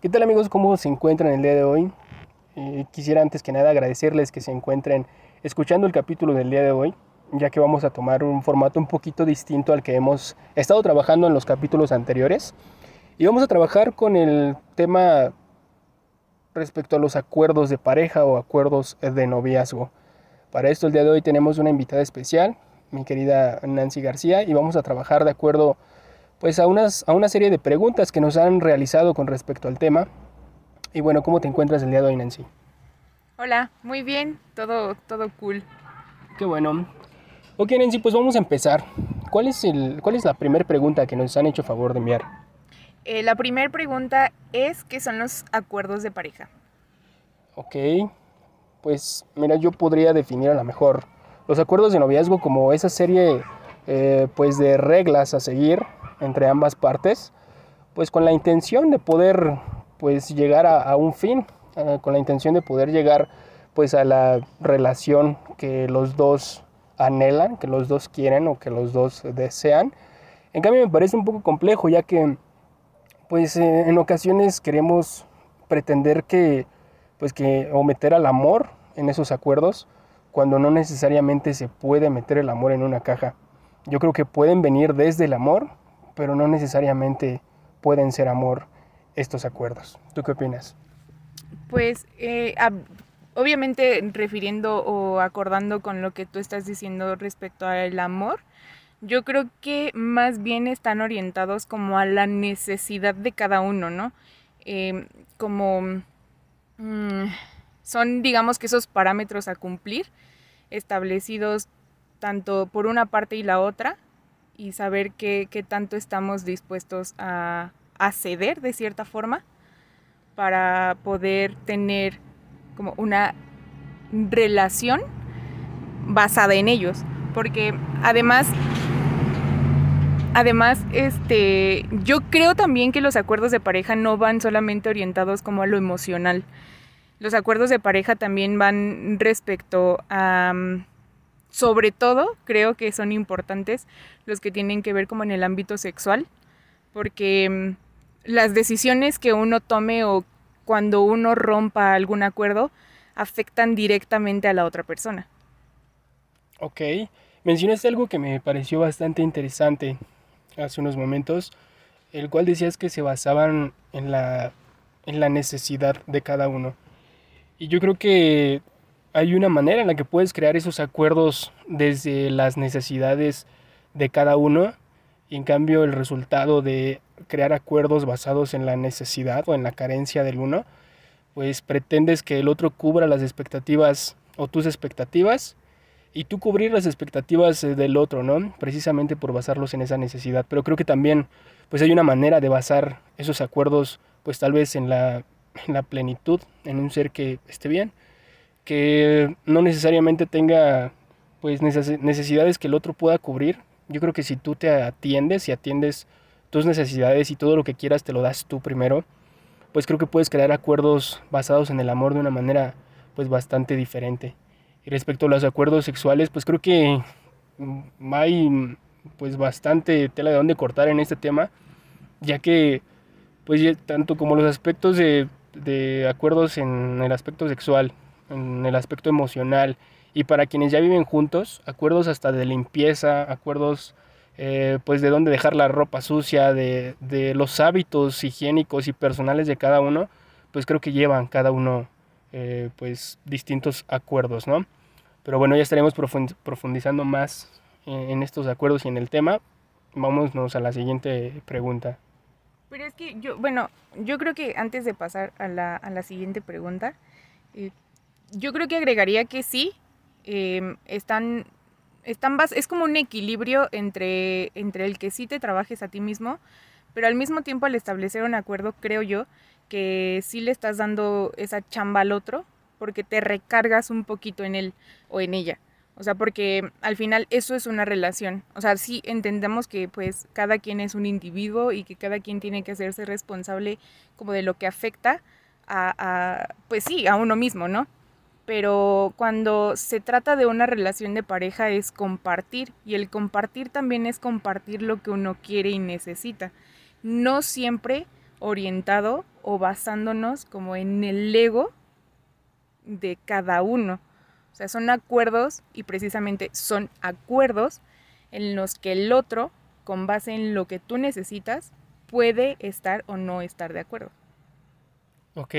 ¿Qué tal amigos? ¿Cómo se encuentran el día de hoy? Eh, quisiera antes que nada agradecerles que se encuentren escuchando el capítulo del día de hoy, ya que vamos a tomar un formato un poquito distinto al que hemos estado trabajando en los capítulos anteriores. Y vamos a trabajar con el tema respecto a los acuerdos de pareja o acuerdos de noviazgo. Para esto el día de hoy tenemos una invitada especial, mi querida Nancy García, y vamos a trabajar de acuerdo pues a, unas, a una serie de preguntas que nos han realizado con respecto al tema. Y bueno, ¿cómo te encuentras el día de hoy, Nancy? Hola, muy bien, todo, todo cool. Qué bueno. Ok, Nancy, pues vamos a empezar. ¿Cuál es, el, cuál es la primera pregunta que nos han hecho favor de enviar? Eh, la primera pregunta es, ¿qué son los acuerdos de pareja? Ok, pues mira, yo podría definir a lo mejor los acuerdos de noviazgo como esa serie eh, pues de reglas a seguir entre ambas partes, pues con la intención de poder pues llegar a, un fin, eh, con la intención de poder llegar pues a la relación que los dos anhelan, que los dos quieren o que los dos desean. En cambio me parece un poco complejo ya que pues eh, en ocasiones queremos pretender que pues que o meter al amor en esos acuerdos cuando no necesariamente se puede meter el amor en una caja. Yo creo que pueden venir desde el amor, pero no necesariamente pueden ser amor estos acuerdos. ¿Tú qué opinas? Pues eh, obviamente refiriendo o acordando con lo que tú estás diciendo respecto al amor, yo creo que más bien están orientados como a la necesidad de cada uno, ¿no? Em, como mm, son, digamos que esos parámetros a cumplir, establecidos tanto por una parte y la otra, y saber qué, qué tanto estamos dispuestos a, a ceder de cierta forma para poder tener como una relación basada en ellos. Porque además Además, este, yo creo también que los acuerdos de pareja no van solamente orientados como a lo emocional. Los acuerdos de pareja también van respecto a, mm, sobre todo, creo que son importantes los que tienen que ver como en el ámbito sexual, porque mm, las decisiones que uno tome o cuando uno rompa algún acuerdo afectan directamente a la otra persona. Ok, mencionaste algo que me pareció bastante interesante hace unos momentos, el cual decías que se basaban en la, en la necesidad de cada uno. Y yo creo que hay una manera en la que puedes crear esos acuerdos desde las necesidades de cada uno y en cambio el resultado de crear acuerdos basados en la necesidad o en la carencia del uno, pues pretendes que el otro cubra las expectativas o tus expectativas y tú cubrir las expectativas eh, del otro, ¿no? Precisamente por basarlos en esa necesidad. Pero creo que también pues hay una manera de basar esos acuerdos pues tal vez en la, en la plenitud, en un ser que esté bien, que no necesariamente tenga pues necesidades que el otro pueda cubrir. Yo creo que si tú te atiendes y atiendes tus necesidades y todo lo que quieras te lo das tú primero, pues creo que puedes crear acuerdos basados en el amor de una manera pues bastante diferente. Y respecto a los acuerdos sexuales, pues creo que hay pues bastante tela de dónde cortar en este tema, ya que pues tanto como los aspectos de, de acuerdos en el aspecto sexual, en el aspecto emocional, y para quienes ya viven juntos, acuerdos hasta de limpieza, acuerdos eh, pues de dónde dejar la ropa sucia, de, de, los hábitos higiénicos y personales de cada uno, pues creo que llevan cada uno eh, pues distintos acuerdos, ¿no? Pero bueno, ya estaremos profundizando más en estos acuerdos y en el tema. Vámonos a la siguiente pregunta. Pero es que yo, bueno, yo creo que antes de pasar a la, a la siguiente pregunta, eh, yo creo que agregaría que sí, em, están, están es como un equilibrio entre, entre el que sí te trabajes a ti mismo, pero al mismo tiempo al establecer un acuerdo, creo yo, que sí le estás dando esa chamba al otro porque te recargas un poquito en él o en ella. O sea, porque al final eso es una relación. O sea, sí entendemos que pues cada quien es un individuo y que cada quien tiene que hacerse responsable como de lo que afecta a, a pues sí, a uno mismo, ¿no? Pero cuando se trata de una relación de pareja es compartir y el compartir también es compartir lo que uno quiere y necesita. No siempre orientado o basándonos como en el ego de cada uno. O sea, son acuerdos y precisamente son acuerdos en los que el otro, con base en lo que tú necesitas, puede estar o no estar de acuerdo. Ok.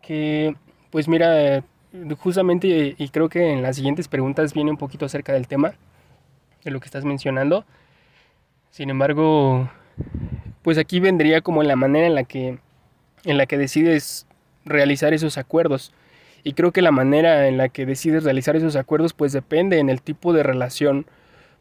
Que, pues mira, justamente, y creo que en las siguientes preguntas viene un poquito acerca del tema, de lo que estás mencionando. Sin embargo, pues aquí vendría como la manera en la que, en la que decides realizar esos acuerdos. Y creo que la manera en la que decides realizar esos acuerdos pues depende en el tipo de relación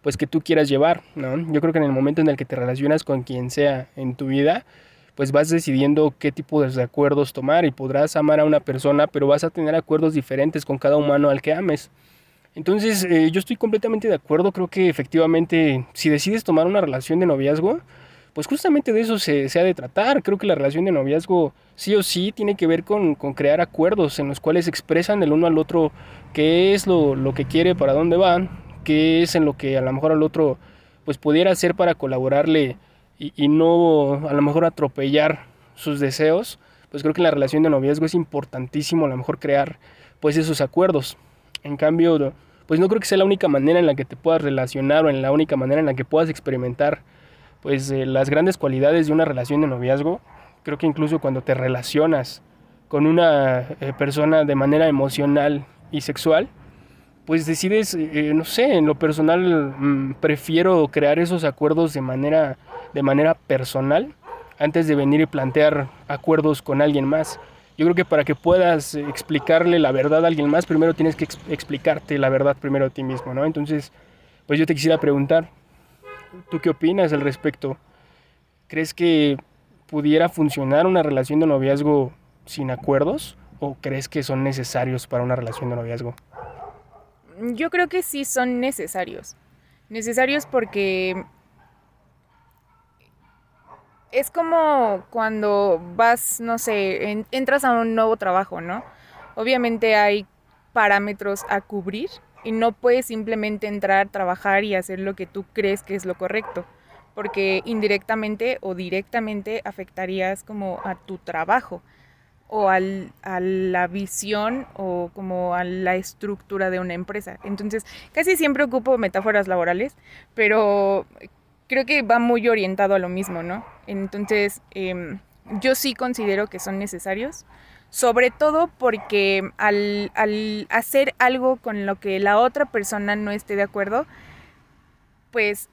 pues que tú quieras llevar, ¿no? Yo creo que en el momento en el que te relacionas con quien sea en tu vida, pues vas decidiendo qué tipo de acuerdos tomar y podrás amar a una persona, pero vas a tener acuerdos diferentes con cada humano al que ames. Entonces, eh, yo estoy completamente de acuerdo, creo que efectivamente si decides tomar una relación de noviazgo, pues justamente de eso se, ha de tratar. Creo que la relación de noviazgo sí o sí tiene que ver con, crear acuerdos en los cuales expresan el uno al otro qué es lo, que quiere, para dónde van, qué es en lo que a lo mejor al otro pues pudiera hacer para colaborarle y, y no a lo mejor atropellar sus deseos. Pues creo que en la relación de noviazgo es importantísimo a lo mejor crear pues esos acuerdos. En cambio, pues no creo que sea la única manera en la que te puedas relacionar o en la única manera en la que puedas experimentar pues eh, las grandes cualidades de una relación de noviazgo. Creo que incluso cuando te relacionas con una eh, persona de manera emocional y sexual, pues decides, eh, no sé, en lo personal mm, prefiero crear esos acuerdos de manera, de manera personal antes de venir y plantear acuerdos con alguien más. Yo creo que para que puedas explicarle la verdad a alguien más, primero tienes que explicarte la verdad primero a ti mismo, ¿no? Entonces, pues yo te quisiera preguntar, ¿Tú qué opinas al respecto? ¿Crees que pudiera funcionar una relación de noviazgo sin acuerdos o crees que son necesarios para una relación de noviazgo? Yo creo que sí son necesarios. Necesarios porque es como cuando vas, no sé, entras a un nuevo trabajo, ¿no? Obviamente hay parámetros a cubrir y no puedes simplemente entrar, trabajar y hacer lo que tú crees que es lo correcto, porque indirectamente o directamente afectarías como a tu trabajo o al, a la visión o como a la estructura de una empresa. Entonces, casi siempre ocupo metáforas laborales, pero creo que va muy orientado a lo mismo, ¿no? Entonces, em, yo sí considero que son necesarios sobre todo porque al, hacer algo con lo que la otra persona no esté de acuerdo, pues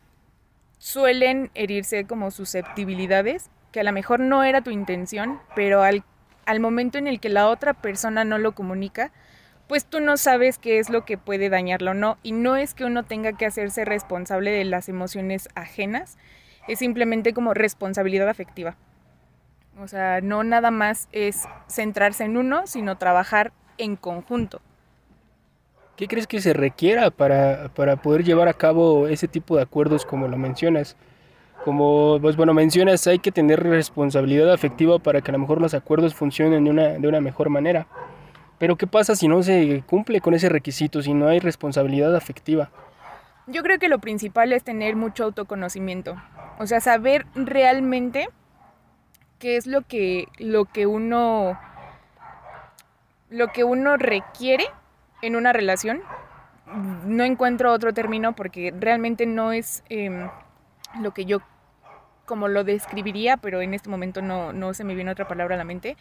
suelen herirse como susceptibilidades, que a lo mejor no era tu intención, pero al, al momento en el que la otra persona no lo comunica, pues tú no sabes qué es lo que puede dañarlo o no. Y no es que uno tenga que hacerse responsable de las emociones ajenas, es simplemente como responsabilidad afectiva. O sea, no nada más es centrarse en uno, sino trabajar en conjunto. ¿Qué crees que se requiera para, poder llevar a cabo ese tipo de acuerdos como lo mencionas? Como, pues bueno, mencionas, hay que tener responsabilidad afectiva para que a lo mejor los acuerdos funcionen de una, de una mejor manera. Pero ¿qué pasa si no se cumple con ese requisito, si no hay responsabilidad afectiva? Yo creo que lo principal es tener mucho autoconocimiento. O sea, saber realmente qué es lo que, lo que uno lo que uno requiere en una relación. No encuentro otro término porque realmente no es em, lo que yo como lo describiría, pero en este momento no, no se me viene otra palabra a la mente.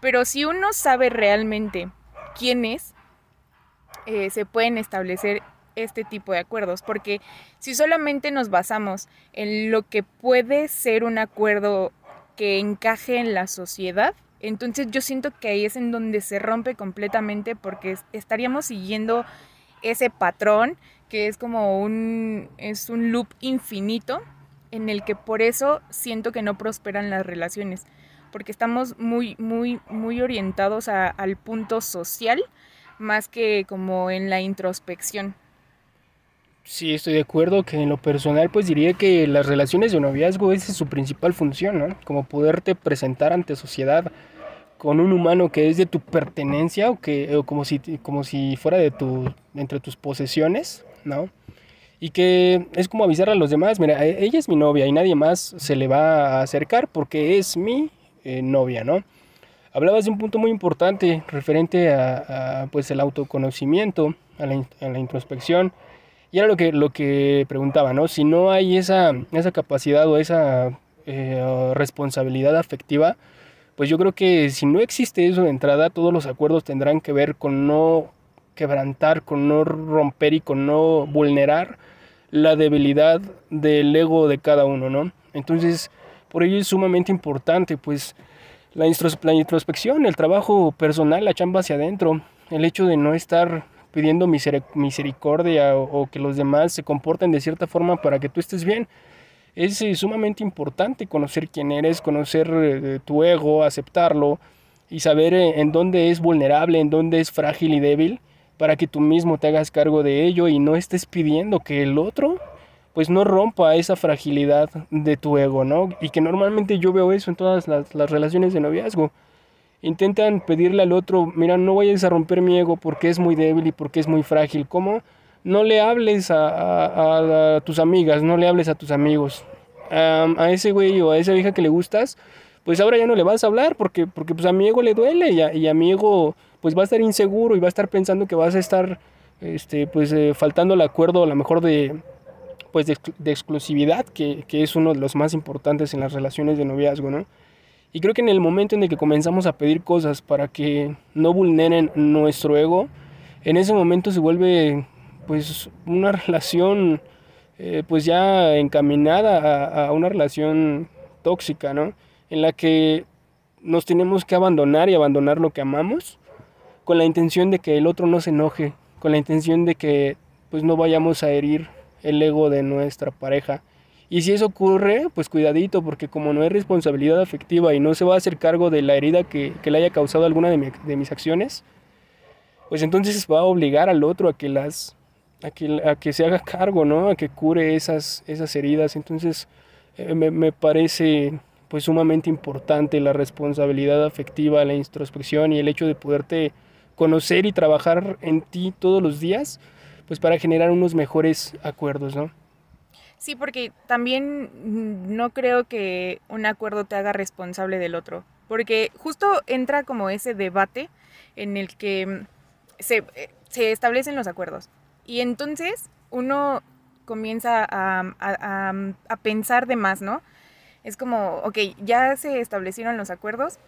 Pero si uno sabe realmente quién es, eh, se pueden establecer este tipo de acuerdos, porque si solamente nos basamos en lo que puede ser un acuerdo que encaje en la sociedad. Entonces yo siento que ahí es en donde se rompe completamente porque estaríamos siguiendo ese patrón que es como un, es un loop infinito en el que por eso siento que no prosperan las relaciones, porque estamos muy, muy, muy orientados al punto social más que como en la introspección. Sí, estoy de acuerdo que en lo personal pues diría que las relaciones de noviazgo es su principal función, ¿no? Como poderte presentar ante sociedad con un humano que es de tu pertenencia o que o como si como si fuera de tu entre tus posesiones, ¿no? Y que es como avisar a los demás, mira, e, ella es mi novia y nadie más se le va a acercar porque es mi eh, novia, ¿no? Hablabas de un punto muy importante referente a, pues el autoconocimiento, a la, introspección, y era lo que, lo que preguntaba, ¿no? Si no hay esa, esa capacidad o esa eh, responsabilidad afectiva, pues yo creo que si no existe eso de entrada, todos los acuerdos tendrán que ver con no quebrantar, con no romper y con no vulnerar la debilidad del ego de cada uno, ¿no? Entonces, por ello es sumamente importante, pues, la, introspección, el trabajo personal, la chamba hacia adentro, el hecho de no estar pidiendo misericordia o, que los demás se comporten de cierta forma para que tú estés bien. Es eh, sumamente importante conocer quién eres, conocer eh, tu ego, aceptarlo y saber eh, en dónde es vulnerable, en dónde es frágil y débil, para que tú mismo te hagas cargo de ello y no estés pidiendo que el otro pues no rompa esa fragilidad de tu ego, ¿no? Y que normalmente yo veo eso en todas las, relaciones de noviazgo. Intentan pedirle al otro, mira, no vayas a romper mi ego porque es muy débil y porque es muy frágil. ¿Cómo? No le hables a, tus amigas, no le hables a tus amigos. a ese güey o a esa vieja que le gustas, pues ahora ya no le vas a hablar porque, porque pues a mi ego le duele y a, y a mi ego pues va a estar inseguro y va a estar pensando que vas a estar este, pues eh, faltando el acuerdo a lo mejor de, pues de, exclusividad, que, es uno de los más importantes en las relaciones de noviazgo, ¿no? Y creo que en el momento en el que comenzamos a pedir cosas para que no vulneren nuestro ego, en ese momento se vuelve pues una relación eh, pues ya encaminada a, a, una relación tóxica, ¿no? En la que nos tenemos que abandonar y abandonar lo que amamos con la intención de que el otro no se enoje, con la intención de que pues no vayamos a herir el ego de nuestra pareja. Y si eso ocurre, pues cuidadito, porque como no hay responsabilidad afectiva y no se va a hacer cargo de la herida que, le haya causado alguna de, mis acciones, pues entonces va a obligar al otro a que las a que, a que se haga cargo, ¿no? A que cure esas, esas heridas. Entonces eh, me, me, parece pues sumamente importante la responsabilidad afectiva, la introspección y el hecho de poderte conocer y trabajar en ti todos los días pues para generar unos mejores acuerdos, ¿no? Sí, porque también no creo que un acuerdo te haga responsable del otro, porque justo entra como ese debate en el que se, establecen los acuerdos. Y entonces uno comienza a, a, pensar de más, ¿no? Es como, ok, ya se establecieron los acuerdos,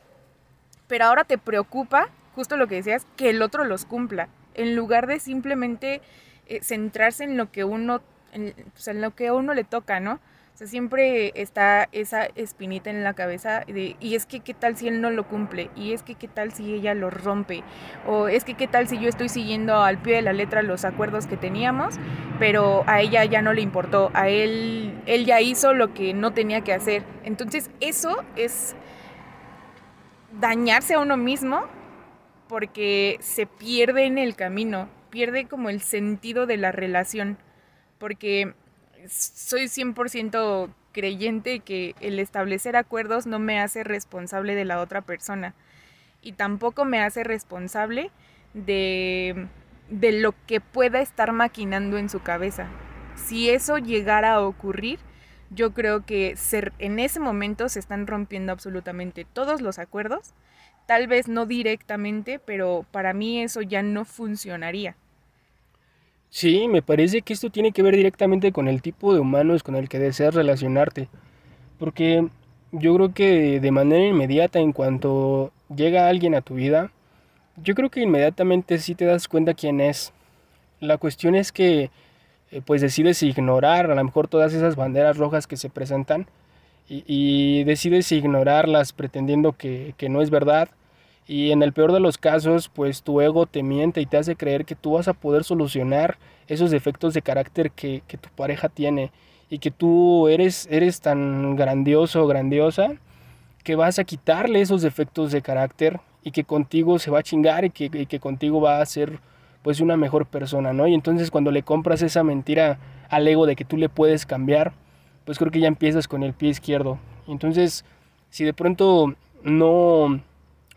pero ahora te preocupa, justo lo que decías, que el otro los cumpla, en lugar de simplemente eh, centrarse en lo que uno, en, pues, en lo que a uno le toca, ¿no? Siempre está esa espinita en la cabeza de, y es que qué tal si él no lo cumple, y es que qué tal si ella lo rompe, o es que qué tal si yo estoy siguiendo al pie de la letra los acuerdos que teníamos, pero a ella ya no le importó, a él, él ya hizo lo que no tenía que hacer. Entonces eso es dañarse a uno mismo porque se pierde en el camino pierde como el sentido de la relación, porque soy 100% creyente que el establecer acuerdos no me hace responsable de la otra persona y tampoco me hace responsable de, de lo que pueda estar maquinando en su cabeza. Si eso llegara a ocurrir, yo creo que en ese momento se están rompiendo absolutamente todos los acuerdos, tal vez no directamente, pero para mí eso ya no funcionaría. Sí, me parece que esto tiene que ver directamente con el tipo de humanos con el que deseas relacionarte. Porque yo creo que de manera inmediata, en cuanto llega alguien a tu vida, yo creo que inmediatamente sí te das cuenta quién es. La cuestión es que eh, pues decides ignorar a lo mejor todas esas banderas rojas que se presentan y, decides ignorarlas pretendiendo que, que no es verdad y en el peor de los casos, pues tu ego te miente y te hace creer que tú vas a poder solucionar esos defectos de carácter que, tu pareja tiene y que tú eres, eres tan grandioso o grandiosa que vas a quitarle esos defectos de carácter y que contigo se va a chingar y que, que contigo va a ser pues una mejor persona, ¿no? Y entonces cuando le compras esa mentira al ego de que tú le puedes cambiar, pues creo que ya empiezas con el pie izquierdo. Entonces, si de pronto no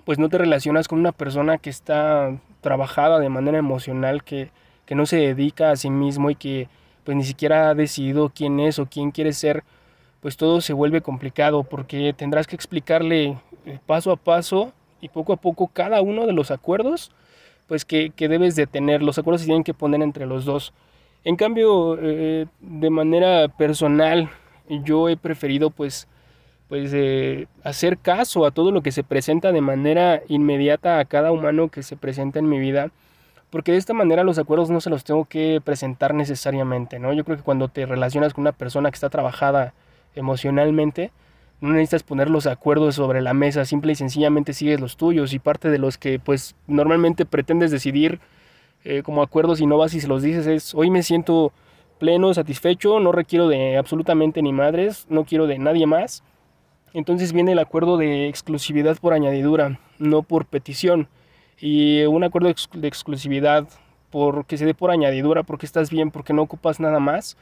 pues no te relacionas con una persona que está trabajada de manera emocional, que, no se dedica a sí mismo y que pues ni siquiera ha decidido quién es o quién quiere ser, pues todo se vuelve complicado porque tendrás que explicarle eh, paso a paso y poco a poco cada uno de los acuerdos pues que, debes de tener. Los acuerdos se tienen que poner entre los dos. En cambio, eh, de manera personal, yo he preferido pues, pues eh, hacer caso a todo lo que se presenta de manera inmediata a cada humano que se presenta en mi vida. Porque de esta manera los acuerdos no se los tengo que presentar necesariamente, ¿no? Yo creo que cuando te relacionas con una persona que está trabajada emocionalmente, no necesitas poner los acuerdos sobre la mesa, simple y sencillamente sigues los tuyos y parte de los que pues normalmente pretendes decidir eh, como acuerdos y no vas y se los dices es hoy me siento pleno, satisfecho, no requiero de absolutamente ni madres, no quiero de nadie más. Entonces viene el acuerdo de exclusividad por añadidura, no por petición. Y un acuerdo de exclusividad porque se dé por añadidura, porque estás bien, porque no ocupas nada más,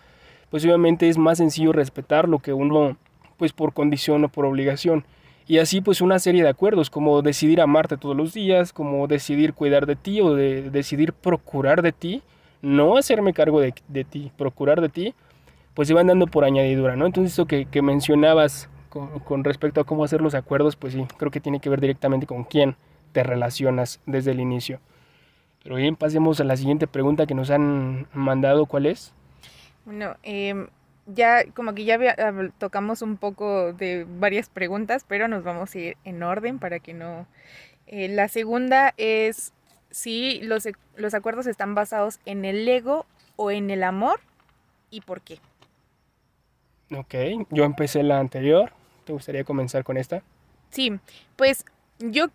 pues obviamente es más sencillo respetar lo que uno pues por condición o por obligación. Y así pues una serie de acuerdos como decidir amarte todos los días, como decidir cuidar de ti o de decidir procurar de ti, no hacerme cargo de, ti, procurar de ti, pues se van dando por añadidura, ¿no? Entonces eso que, mencionabas con, con, respecto a cómo hacer los acuerdos, pues sí, creo que tiene que ver directamente con quién te relacionas desde el inicio. Pero bien, pasemos a la siguiente pregunta que nos han mandado, ¿cuál es? Bueno, eh, ya como que ya tocamos un poco de varias preguntas, pero nos vamos a ir en orden para que no... Eh, la segunda es si los, los acuerdos están basados en el ego o en el amor y por qué. Ok, yo empecé la anterior. ¿Te gustaría comenzar con esta? Sí, pues yo,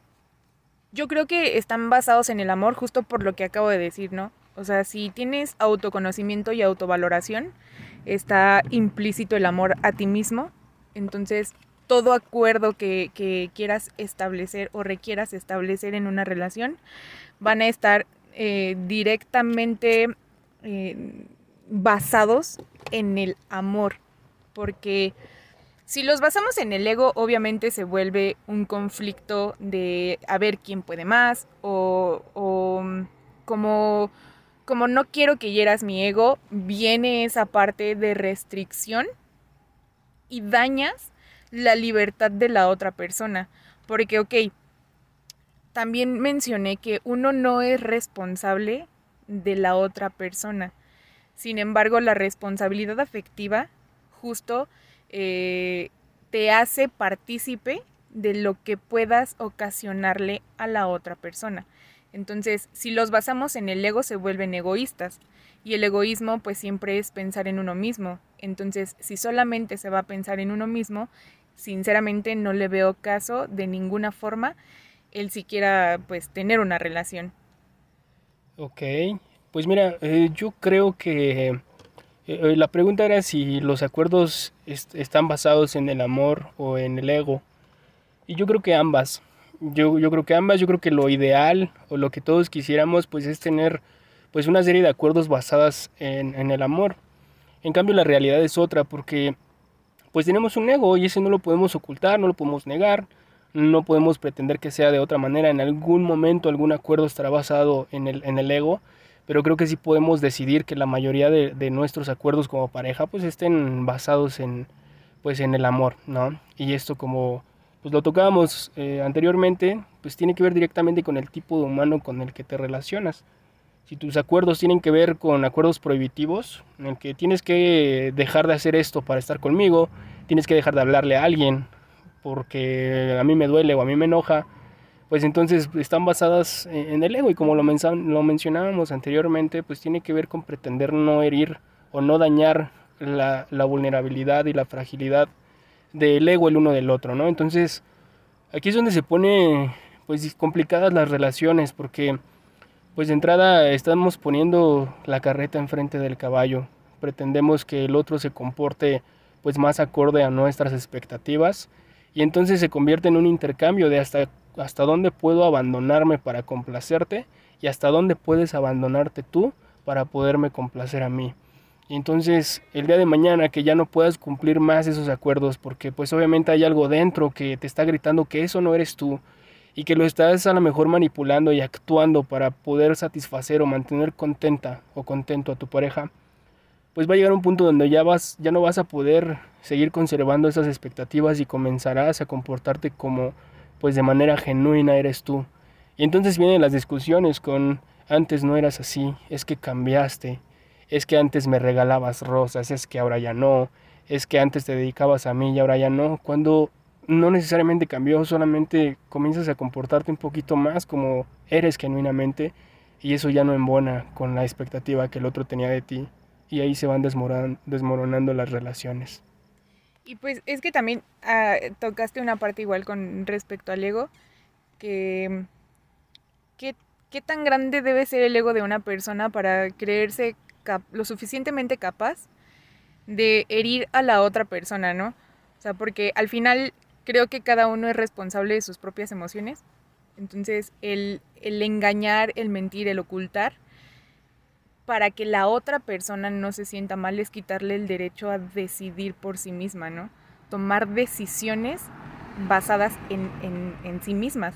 yo creo que están basados en el amor justo por lo que acabo de decir, ¿no? O sea, si tienes autoconocimiento y autovaloración, está implícito el amor a ti mismo. Entonces, todo acuerdo que, quieras establecer o requieras establecer en una relación van a estar eh, directamente eh, basados en el amor. Porque si los basamos en el ego, obviamente se vuelve un conflicto de a ver quién puede más o, o como como no quiero que hieras mi ego, viene esa parte de restricción y dañas la libertad de la otra persona. Porque, ok, también mencioné que uno no es responsable de la otra persona. Sin embargo, la responsabilidad afectiva justo eh, te hace partícipe de lo que puedas ocasionarle a la otra persona. Entonces, si los basamos en el ego, se vuelven egoístas. Y el egoísmo, pues siempre es pensar en uno mismo. Entonces, si solamente se va a pensar en uno mismo, sinceramente no le veo caso de ninguna forma el siquiera, pues, tener una relación. Ok, pues mira, eh, yo creo que eh, eh, la pregunta era si los acuerdos están basados en el amor o en el ego. Y yo creo que ambas. Yo, yo creo que ambas, yo creo que lo ideal o lo que todos quisiéramos pues es tener pues una serie de acuerdos basadas en, en el amor. En cambio la realidad es otra porque pues tenemos un ego y ese no lo podemos ocultar, no lo podemos negar, no podemos pretender que sea de otra manera. En algún momento algún acuerdo estará basado en el, en el ego, pero creo que sí podemos decidir que la mayoría de, nuestros acuerdos como pareja pues estén basados en pues en el amor, ¿no? Y esto como pues lo tocábamos eh, anteriormente, pues tiene que ver directamente con el tipo de humano con el que te relacionas. Si tus acuerdos tienen que ver con acuerdos prohibitivos, en el que tienes que dejar de hacer esto para estar conmigo, tienes que dejar de hablarle a alguien porque a mí me duele o a mí me enoja, pues entonces están basadas en el ego y como lo, lo mencionábamos anteriormente, pues tiene que ver con pretender no herir o no dañar la, la vulnerabilidad y la fragilidad del ego el uno del otro, ¿no? Entonces, aquí es donde se pone pues complicadas las relaciones porque pues de entrada estamos poniendo la carreta enfrente del caballo. Pretendemos que el otro se comporte pues más acorde a nuestras expectativas y entonces se convierte en un intercambio de hasta hasta dónde puedo abandonarme para complacerte y hasta dónde puedes abandonarte tú para poderme complacer a mí. Y entonces el día de mañana que ya no puedas cumplir más esos acuerdos porque pues obviamente hay algo dentro que te está gritando que eso no eres tú y que lo estás a lo mejor manipulando y actuando para poder satisfacer o mantener contenta o contento a tu pareja, pues va a llegar un punto donde ya vas ya no vas a poder seguir conservando esas expectativas y comenzarás a comportarte como pues de manera genuina eres tú. Y entonces vienen las discusiones con antes no eras así, es que cambiaste, es que antes me regalabas rosas, es que ahora ya no, es que antes te dedicabas a mí y ahora ya no, cuando no necesariamente cambió, solamente comienzas a comportarte un poquito más como eres genuinamente y eso ya no embona con la expectativa que el otro tenía de ti y ahí se van desmoronando las relaciones. Y pues es que también ah, tocaste una parte igual con respecto al ego, que ¿qué, tan grande debe ser el ego de una persona para creerse lo suficientemente capaz de herir a la otra persona, ¿no? O sea, porque al final creo que cada uno es responsable de sus propias emociones. Entonces, el, el engañar, el mentir, el ocultar, para que la otra persona no se sienta mal es quitarle el derecho a decidir por sí misma, ¿no? Tomar decisiones basadas en, sí mismas.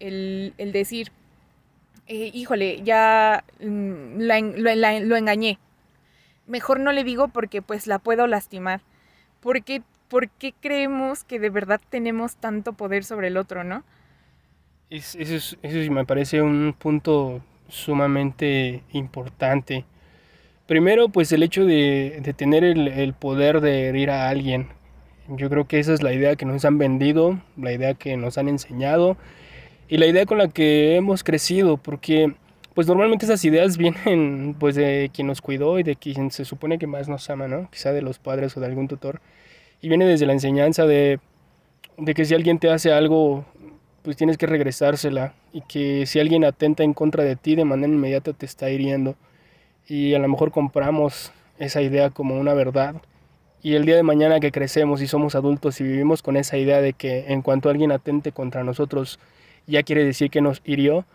El, decir, eh, híjole, ya mm, lo engañé. Mejor no le digo porque pues la puedo lastimar. Porque, ¿Por qué creemos que de verdad tenemos tanto poder sobre el otro, no? eso, eso me parece un punto sumamente importante. Primero, pues el hecho de, tener el, poder de herir a alguien. Yo creo que esa es la idea que nos han vendido, la idea que nos han enseñado y la idea con la que hemos crecido, porque pues normalmente esas ideas vienen pues de quien nos cuidó y de quien se supone que más nos ama, ¿no? Quizá de los padres o de algún tutor. Y viene desde la enseñanza de, de que si alguien te hace algo pues tienes que regresársela y que si alguien atenta en contra de ti de manera inmediata te está hiriendo y a lo mejor compramos esa idea como una verdad y el día de mañana que crecemos y somos adultos y vivimos con esa idea de que en cuanto alguien atente contra nosotros ya quiere decir que nos hirió,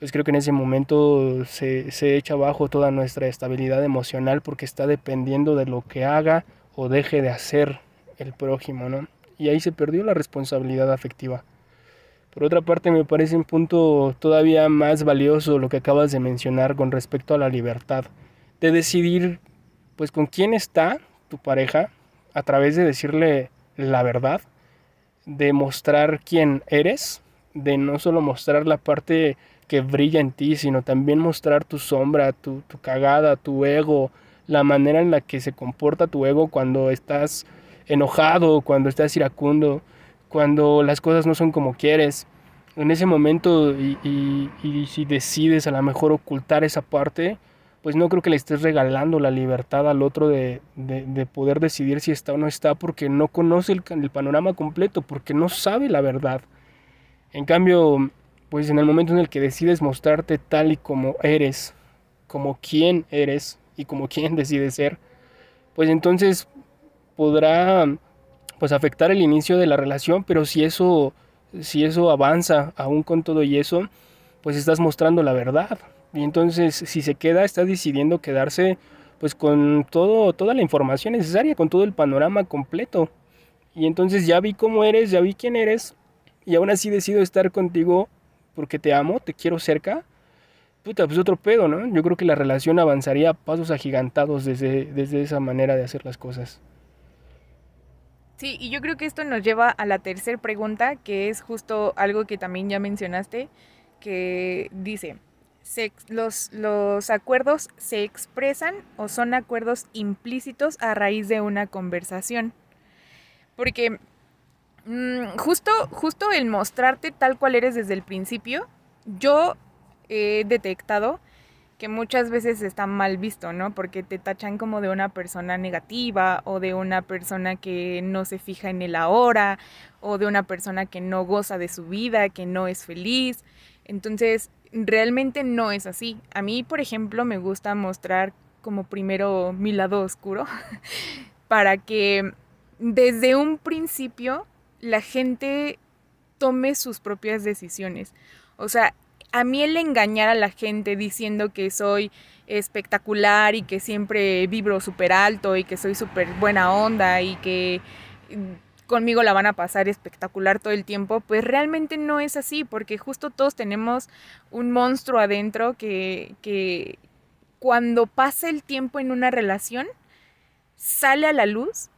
pues creo que en ese momento se, se echa abajo toda nuestra estabilidad emocional porque está dependiendo de lo que haga o deje de hacer el prójimo, ¿no? Y ahí se perdió la responsabilidad afectiva. Por otra parte, me parece un punto todavía más valioso lo que acabas de mencionar con respecto a la libertad, de decidir pues con quién está tu pareja a través de decirle la verdad, de mostrar quién eres, de no solo mostrar la parte que brilla en ti, sino también mostrar tu sombra, tu, tu cagada, tu ego, la manera en la que se comporta tu ego cuando estás enojado, cuando estás iracundo cuando las cosas no son como quieres. En ese momento y, si decides a lo mejor ocultar esa parte, pues no creo que le estés regalando la libertad al otro de, poder decidir si está o no está porque no conoce el, el, panorama completo, porque no sabe la verdad. En cambio, pues en el momento en el que decides mostrarte tal y como eres, como quien eres y como quien decides ser, pues entonces podrá pues afectar el inicio de la relación, pero si eso, si eso avanza aún con todo y eso, pues estás mostrando la verdad. Y entonces si se queda, está decidiendo quedarse pues con todo, toda la información necesaria, con todo el panorama completo. Y entonces ya vi cómo eres, ya vi quién eres, y aún así decido estar contigo porque te amo, te quiero cerca. Puta, pues otro pedo, ¿no? Yo creo que la relación avanzaría a pasos agigantados desde, desde esa manera de hacer las cosas. Sí, y yo creo que esto nos lleva a la tercera pregunta, que es justo algo que también ya mencionaste, que dice, los, los acuerdos se expresan o son acuerdos implícitos a raíz de una conversación. Porque mm, justo, justo el mostrarte tal cual eres desde el principio, yo he detectado que muchas veces está mal visto, ¿no? Porque te tachan como de una persona negativa o de una persona que no se fija en el ahora o de una persona que no goza de su vida, que no es feliz. Entonces, realmente no es así. A mí, por ejemplo, me gusta mostrar como primero mi lado oscuro para que desde un principio la gente tome sus propias decisiones. O sea, a mí el engañar a la gente diciendo que soy espectacular y que siempre vibro súper alto y que soy súper buena onda y que mm, conmigo la van a pasar espectacular todo el tiempo, pues realmente no es así, porque justo todos tenemos un monstruo adentro que, que cuando pasa el tiempo en una relación, sale a la luz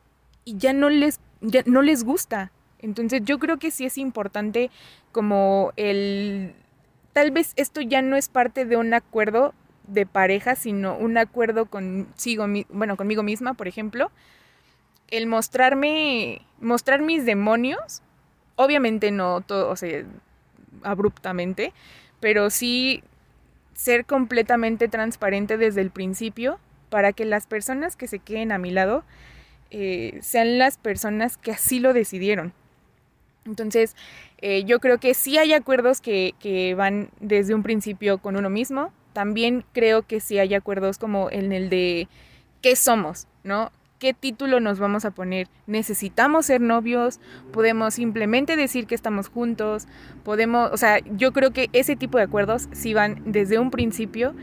y ya no les, ya no les gusta. Entonces yo creo que sí es importante como el... Tal vez esto ya no es parte de un acuerdo de pareja, sino un acuerdo consigo, bueno, conmigo misma, por ejemplo. El mostrarme, mostrar mis demonios, obviamente no todo, o sea, abruptamente, pero sí ser completamente transparente desde el principio para que las personas que se queden a mi lado eh, sean las personas que así lo decidieron. Entonces, eh, yo creo que sí hay acuerdos que, que, van desde un principio con uno mismo. También creo que sí hay acuerdos como en el de qué somos, ¿no? ¿Qué título nos vamos a poner? ¿Necesitamos ser novios? ¿Podemos simplemente decir que estamos juntos? Podemos, o sea, yo creo que ese tipo de acuerdos sí van desde un principio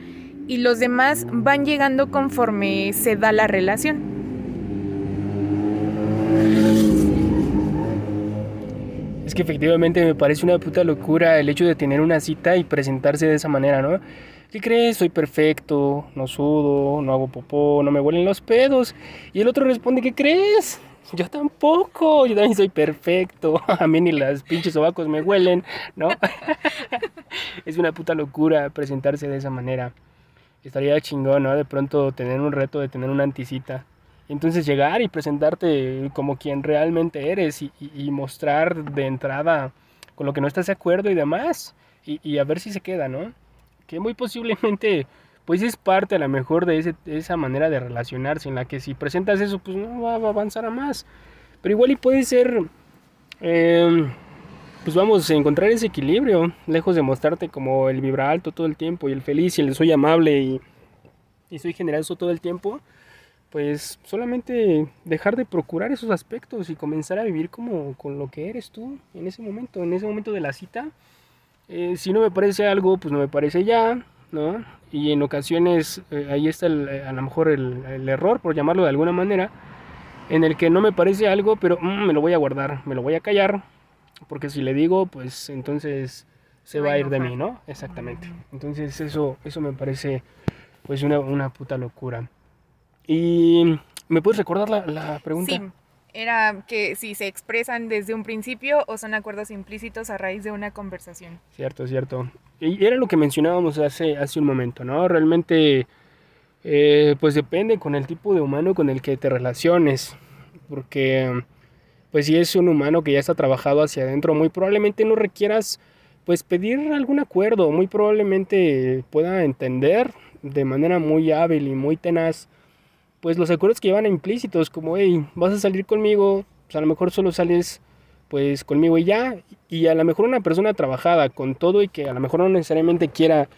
y los demás van llegando conforme se da la relación. Es que efectivamente me parece una puta locura el hecho de tener una cita y presentarse de esa manera, ¿no? ¿Qué crees? Soy perfecto, no sudo, no hago popó, no me huelen los pedos. Y el otro responde, ¿qué crees? Yo tampoco, yo también soy perfecto. A mí ni las pinches sobacos me huelen, ¿no? es una puta locura presentarse de esa manera. Estaría chingón, ¿no? De pronto tener un reto de tener una anticita. Entonces llegar y presentarte como quien realmente eres y, mostrar de entrada con lo que no estás de acuerdo y demás. Y, a ver si se queda, ¿no? Que muy posiblemente pues es parte a lo mejor de, esa manera de relacionarse en la que si presentas eso pues no va, a avanzar a más. Pero igual y puede ser... Em, pues vamos a encontrar ese equilibrio, lejos de mostrarte como el vibra alto todo el tiempo y el feliz y el soy amable y, y soy generoso todo el tiempo pues solamente dejar de procurar esos aspectos y comenzar a vivir como con lo que eres tú en ese momento, en ese momento de la cita. Eh, si no me parece algo, pues no me parece ya, ¿no? Y en ocasiones eh, ahí está eh, a lo mejor el, error, por llamarlo de alguna manera, en el que no me parece algo, pero mm, me lo voy a guardar, me lo voy a callar, porque si le digo, pues entonces se, va a ir de mí, ¿no? Exactamente. Entonces eso, eso me parece pues una, una puta locura. ¿Y me puedes recordar la, pregunta? Sí, era que si se expresan desde un principio o son acuerdos implícitos a raíz de una conversación. Cierto, cierto. Y era lo que mencionábamos hace, hace un momento, ¿no? Realmente, eh, pues depende con el tipo de humano con el que te relaciones. Porque, pues si es un humano que ya está trabajado hacia adentro, muy probablemente no requieras, pues pedir algún acuerdo. Muy probablemente pueda entender de manera muy hábil y muy tenaz pues los acuerdos que llevan implícitos, como, hey, vas a salir conmigo, pues a lo mejor solo sales pues conmigo y ya, y a lo mejor una persona trabajada con todo y que a lo mejor no necesariamente quiera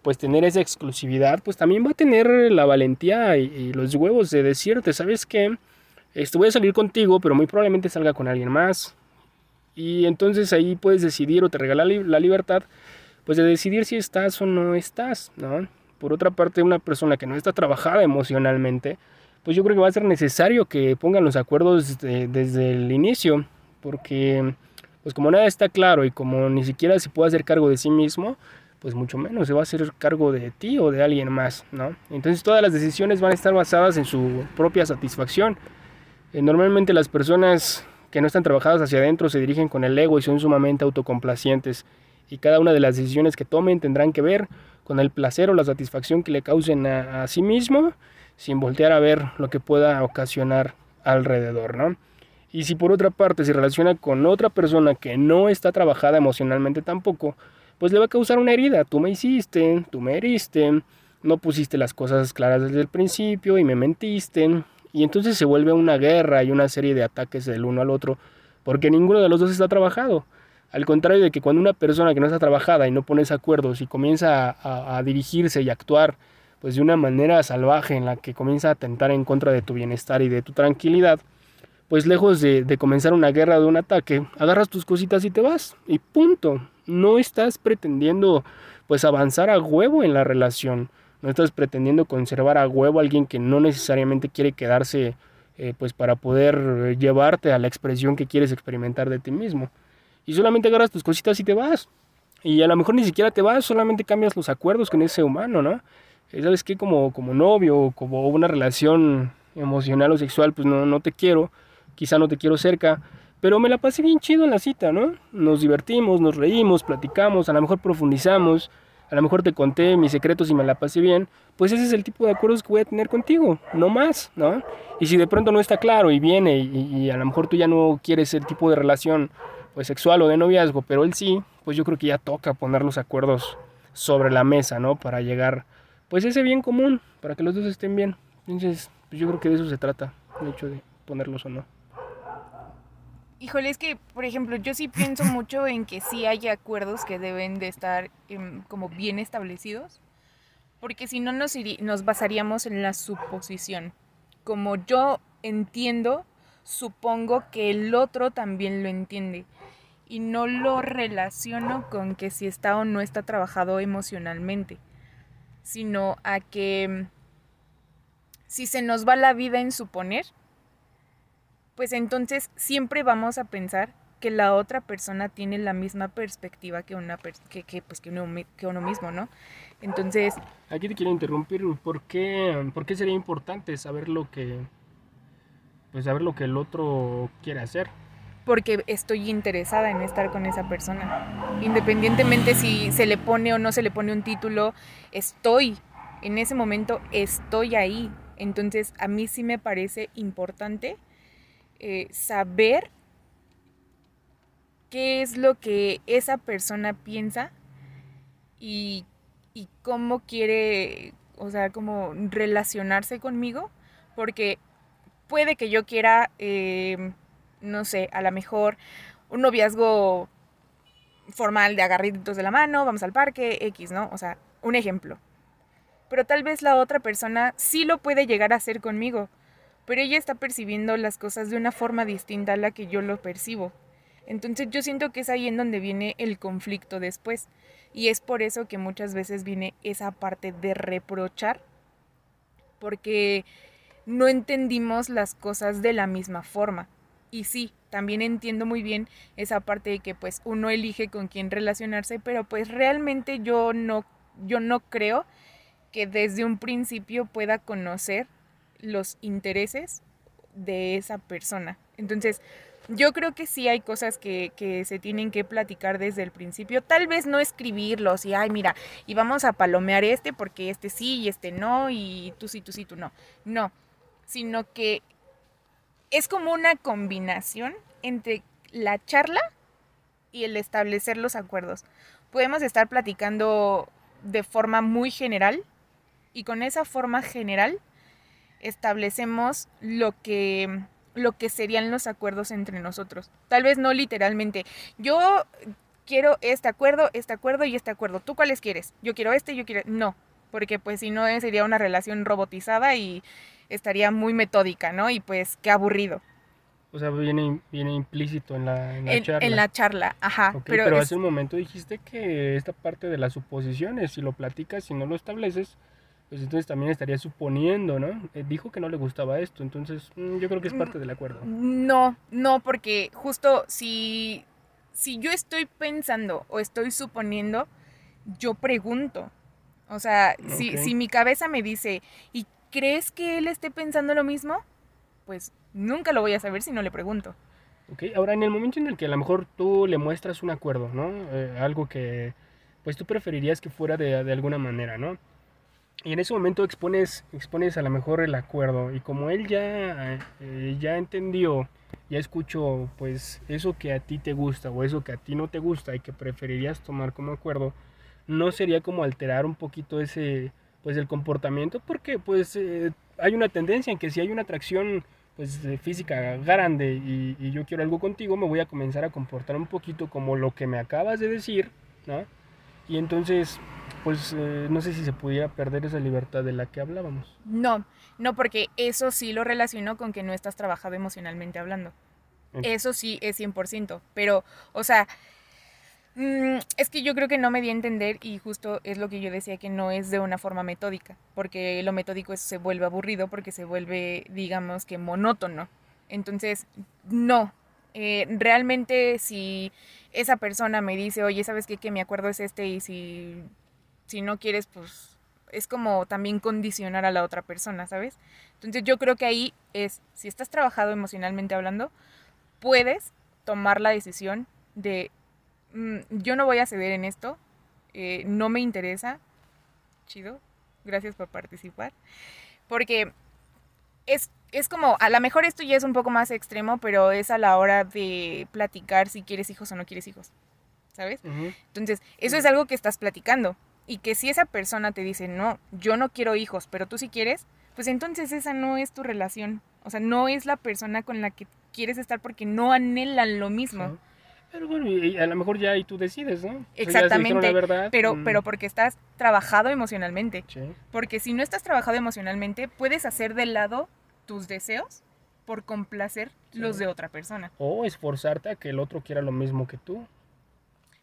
pues tener esa exclusividad, pues también va a tener la valentía y, los huevos de decirte, ¿sabes qué? Esto voy a salir contigo, pero muy probablemente salga con alguien más. Y entonces ahí puedes decidir o te regala la libertad, pues de decidir si estás o no estás, ¿no? Por otra parte, una persona que no está trabajada emocionalmente, pues yo creo que va a ser necesario que pongan los acuerdos desde el inicio, porque pues como nada está claro y como ni siquiera se puede hacer cargo de sí mismo, pues mucho menos se va a hacer cargo de ti o de alguien más, ¿no? Entonces todas las decisiones van a estar basadas en su propia satisfacción. Eh, normalmente las personas que no están trabajadas hacia adentro se dirigen con el ego y son sumamente autocomplacientes y cada una de las decisiones que tomen tendrán que ver con el placer o la satisfacción que le causen a, sí mismo, sin voltear a ver lo que pueda ocasionar alrededor, ¿no? Y si por otra parte se relaciona con otra persona que no está trabajada emocionalmente tampoco, pues le va a causar una herida. Tú me hiciste, tú me heriste, no pusiste las cosas claras desde el principio y me mentiste. Y entonces se vuelve una guerra y una serie de ataques del uno al otro, porque ninguno de los dos está trabajado. Al contrario de que cuando una persona que no está trabajada y no pones acuerdos y comienza a, dirigirse y actuar pues de una manera salvaje en la que comienza a atentar en contra de tu bienestar y de tu tranquilidad, pues lejos de, comenzar una guerra de un ataque, agarras tus cositas y te vas. Y punto. No estás pretendiendo pues avanzar a huevo en la relación. No estás pretendiendo conservar a huevo a alguien que no necesariamente quiere quedarse eh, pues para poder llevarte a la expresión que quieres experimentar de ti mismo y solamente agarras tus cositas y te vas. Y a lo mejor ni siquiera te vas, solamente cambias los acuerdos con ese humano, ¿no? Eh, ¿Sabes qué? Como, como novio, como una relación emocional o sexual, pues no, no te quiero, quizá no te quiero cerca, pero me la pasé bien chido en la cita, ¿no? Nos divertimos, nos reímos, platicamos, a lo mejor profundizamos, a lo mejor te conté mis secretos y me la pasé bien, pues ese es el tipo de acuerdos que voy a tener contigo, no más, ¿no? Y si de pronto no está claro y viene y, a lo mejor tú ya no quieres el tipo de relación pues sexual o de noviazgo, pero él sí, pues yo creo que ya toca poner los acuerdos sobre la mesa, ¿no? Para llegar pues ese bien común, para que los dos estén bien. Entonces, pues yo creo que de eso se trata, el hecho de ponerlos o no. Híjole, es que, por ejemplo, yo sí pienso mucho en que sí hay acuerdos que deben de estar em, como bien establecidos, porque si no nos, nos basaríamos en la suposición. Como yo entiendo, supongo que el otro también lo entiende y no lo relaciono con que si está o no está trabajado emocionalmente, sino a que si se nos va la vida en suponer, pues entonces siempre vamos a pensar que la otra persona tiene la misma perspectiva que una que, pues uno, que uno mismo, ¿no? Entonces... Aquí te quiero interrumpir, ¿por qué, ¿por qué sería importante saber lo que pues saber lo que el otro quiere hacer? Porque estoy interesada en estar con esa persona. Independientemente si se le pone o no se le pone un título, estoy en ese momento estoy ahí. Entonces a mí sí me parece importante eh, saber qué es lo que esa persona piensa y, cómo quiere, o sea, cómo relacionarse conmigo, porque puede que yo quiera, eh, no sé, a lo mejor un noviazgo formal de agarritos de la mano, vamos al parque, X, ¿no? O sea, un ejemplo. Pero tal vez la otra persona sí lo puede llegar a hacer conmigo pero ella está percibiendo las cosas de una forma distinta a la que yo lo percibo. Entonces yo siento que es ahí en donde viene el conflicto después. Y es por eso que muchas veces viene esa parte de reprochar, porque no entendimos las cosas de la misma forma. Y sí, también entiendo muy bien esa parte de que pues uno elige con quién relacionarse, pero pues realmente yo no, yo no creo que desde un principio pueda conocer los intereses de esa persona. Entonces, yo creo que sí hay cosas que, se tienen que platicar desde el principio. Tal vez no escribirlos y, ay, mira, y vamos a palomear este porque este sí y este no, y tú sí, tú sí, tú no. No, sino que es como una combinación entre la charla y el establecer los acuerdos. Podemos estar platicando de forma muy general y con esa forma general establecemos lo que lo que serían los acuerdos entre nosotros. Tal vez no literalmente. Yo quiero este acuerdo, este acuerdo y este acuerdo. ¿Tú cuáles quieres? Yo quiero este, yo quiero... No, porque pues si no sería una relación robotizada y estaría muy metódica, ¿no? Y pues qué aburrido. O sea, viene, viene implícito en la, charla. En la charla, ajá. pero, hace un momento dijiste que esta parte de las suposiciones, si lo platicas, si no lo estableces, pues entonces también estaría suponiendo, ¿no? Eh, dijo que no le gustaba esto, entonces mm, yo creo que es parte del acuerdo. No, no, porque justo si, si yo estoy pensando o estoy suponiendo, yo pregunto. O sea, si, si mi cabeza me dice, ¿y crees que él esté pensando lo mismo? Pues nunca lo voy a saber si no le pregunto. Ok, ahora en el momento en el que a lo mejor tú le muestras un acuerdo, ¿no? Eh, algo que pues tú preferirías que fuera de, de alguna manera, ¿no? y en ese momento expones, expones a lo mejor el acuerdo y como él ya, eh, ya entendió, ya escuchó pues eso que a ti te gusta o eso que a ti no te gusta y que preferirías tomar como acuerdo, no sería como alterar un poquito ese pues el comportamiento porque pues eh, hay una tendencia en que si hay una atracción pues física grande y, y yo quiero algo contigo me voy a comenzar a comportar un poquito como lo que me acabas de decir, ¿no? Y entonces pues eh, no sé si se pudiera perder esa libertad de la que hablábamos. No, no, porque eso sí lo relaciono con que no estás trabajado emocionalmente hablando. Eso sí es 100%, pero, o sea, mm, es que yo creo que no me di a entender y justo es lo que yo decía, que no es de una forma metódica, porque lo metódico se vuelve aburrido, porque se vuelve, digamos que monótono. Entonces, no, eh, realmente si esa persona me dice, oye, ¿sabes qué? Que mi acuerdo es este y si si no quieres, pues es como también condicionar a la otra persona, ¿sabes? Entonces yo creo que ahí es, si estás trabajado emocionalmente hablando, puedes tomar la decisión de, mm, yo no voy a ceder en esto, eh, no me interesa, chido, gracias por participar, porque es, es como, a lo mejor esto ya es un poco más extremo, pero es a la hora de platicar si quieres hijos o no quieres hijos, ¿sabes? Entonces, eso es algo que estás platicando. Y que si esa persona te dice, no, yo no quiero hijos, pero tú sí quieres, pues entonces esa no es tu relación. O sea, no es la persona con la que quieres estar porque no anhelan lo mismo. Pero bueno, y a lo mejor ya ahí tú decides, ¿no? Exactamente. la verdad, pero, mm. pero porque estás trabajado emocionalmente. Porque si no estás trabajado emocionalmente, puedes hacer de lado tus deseos por complacer los de otra persona. O esforzarte a que el otro quiera lo mismo que tú.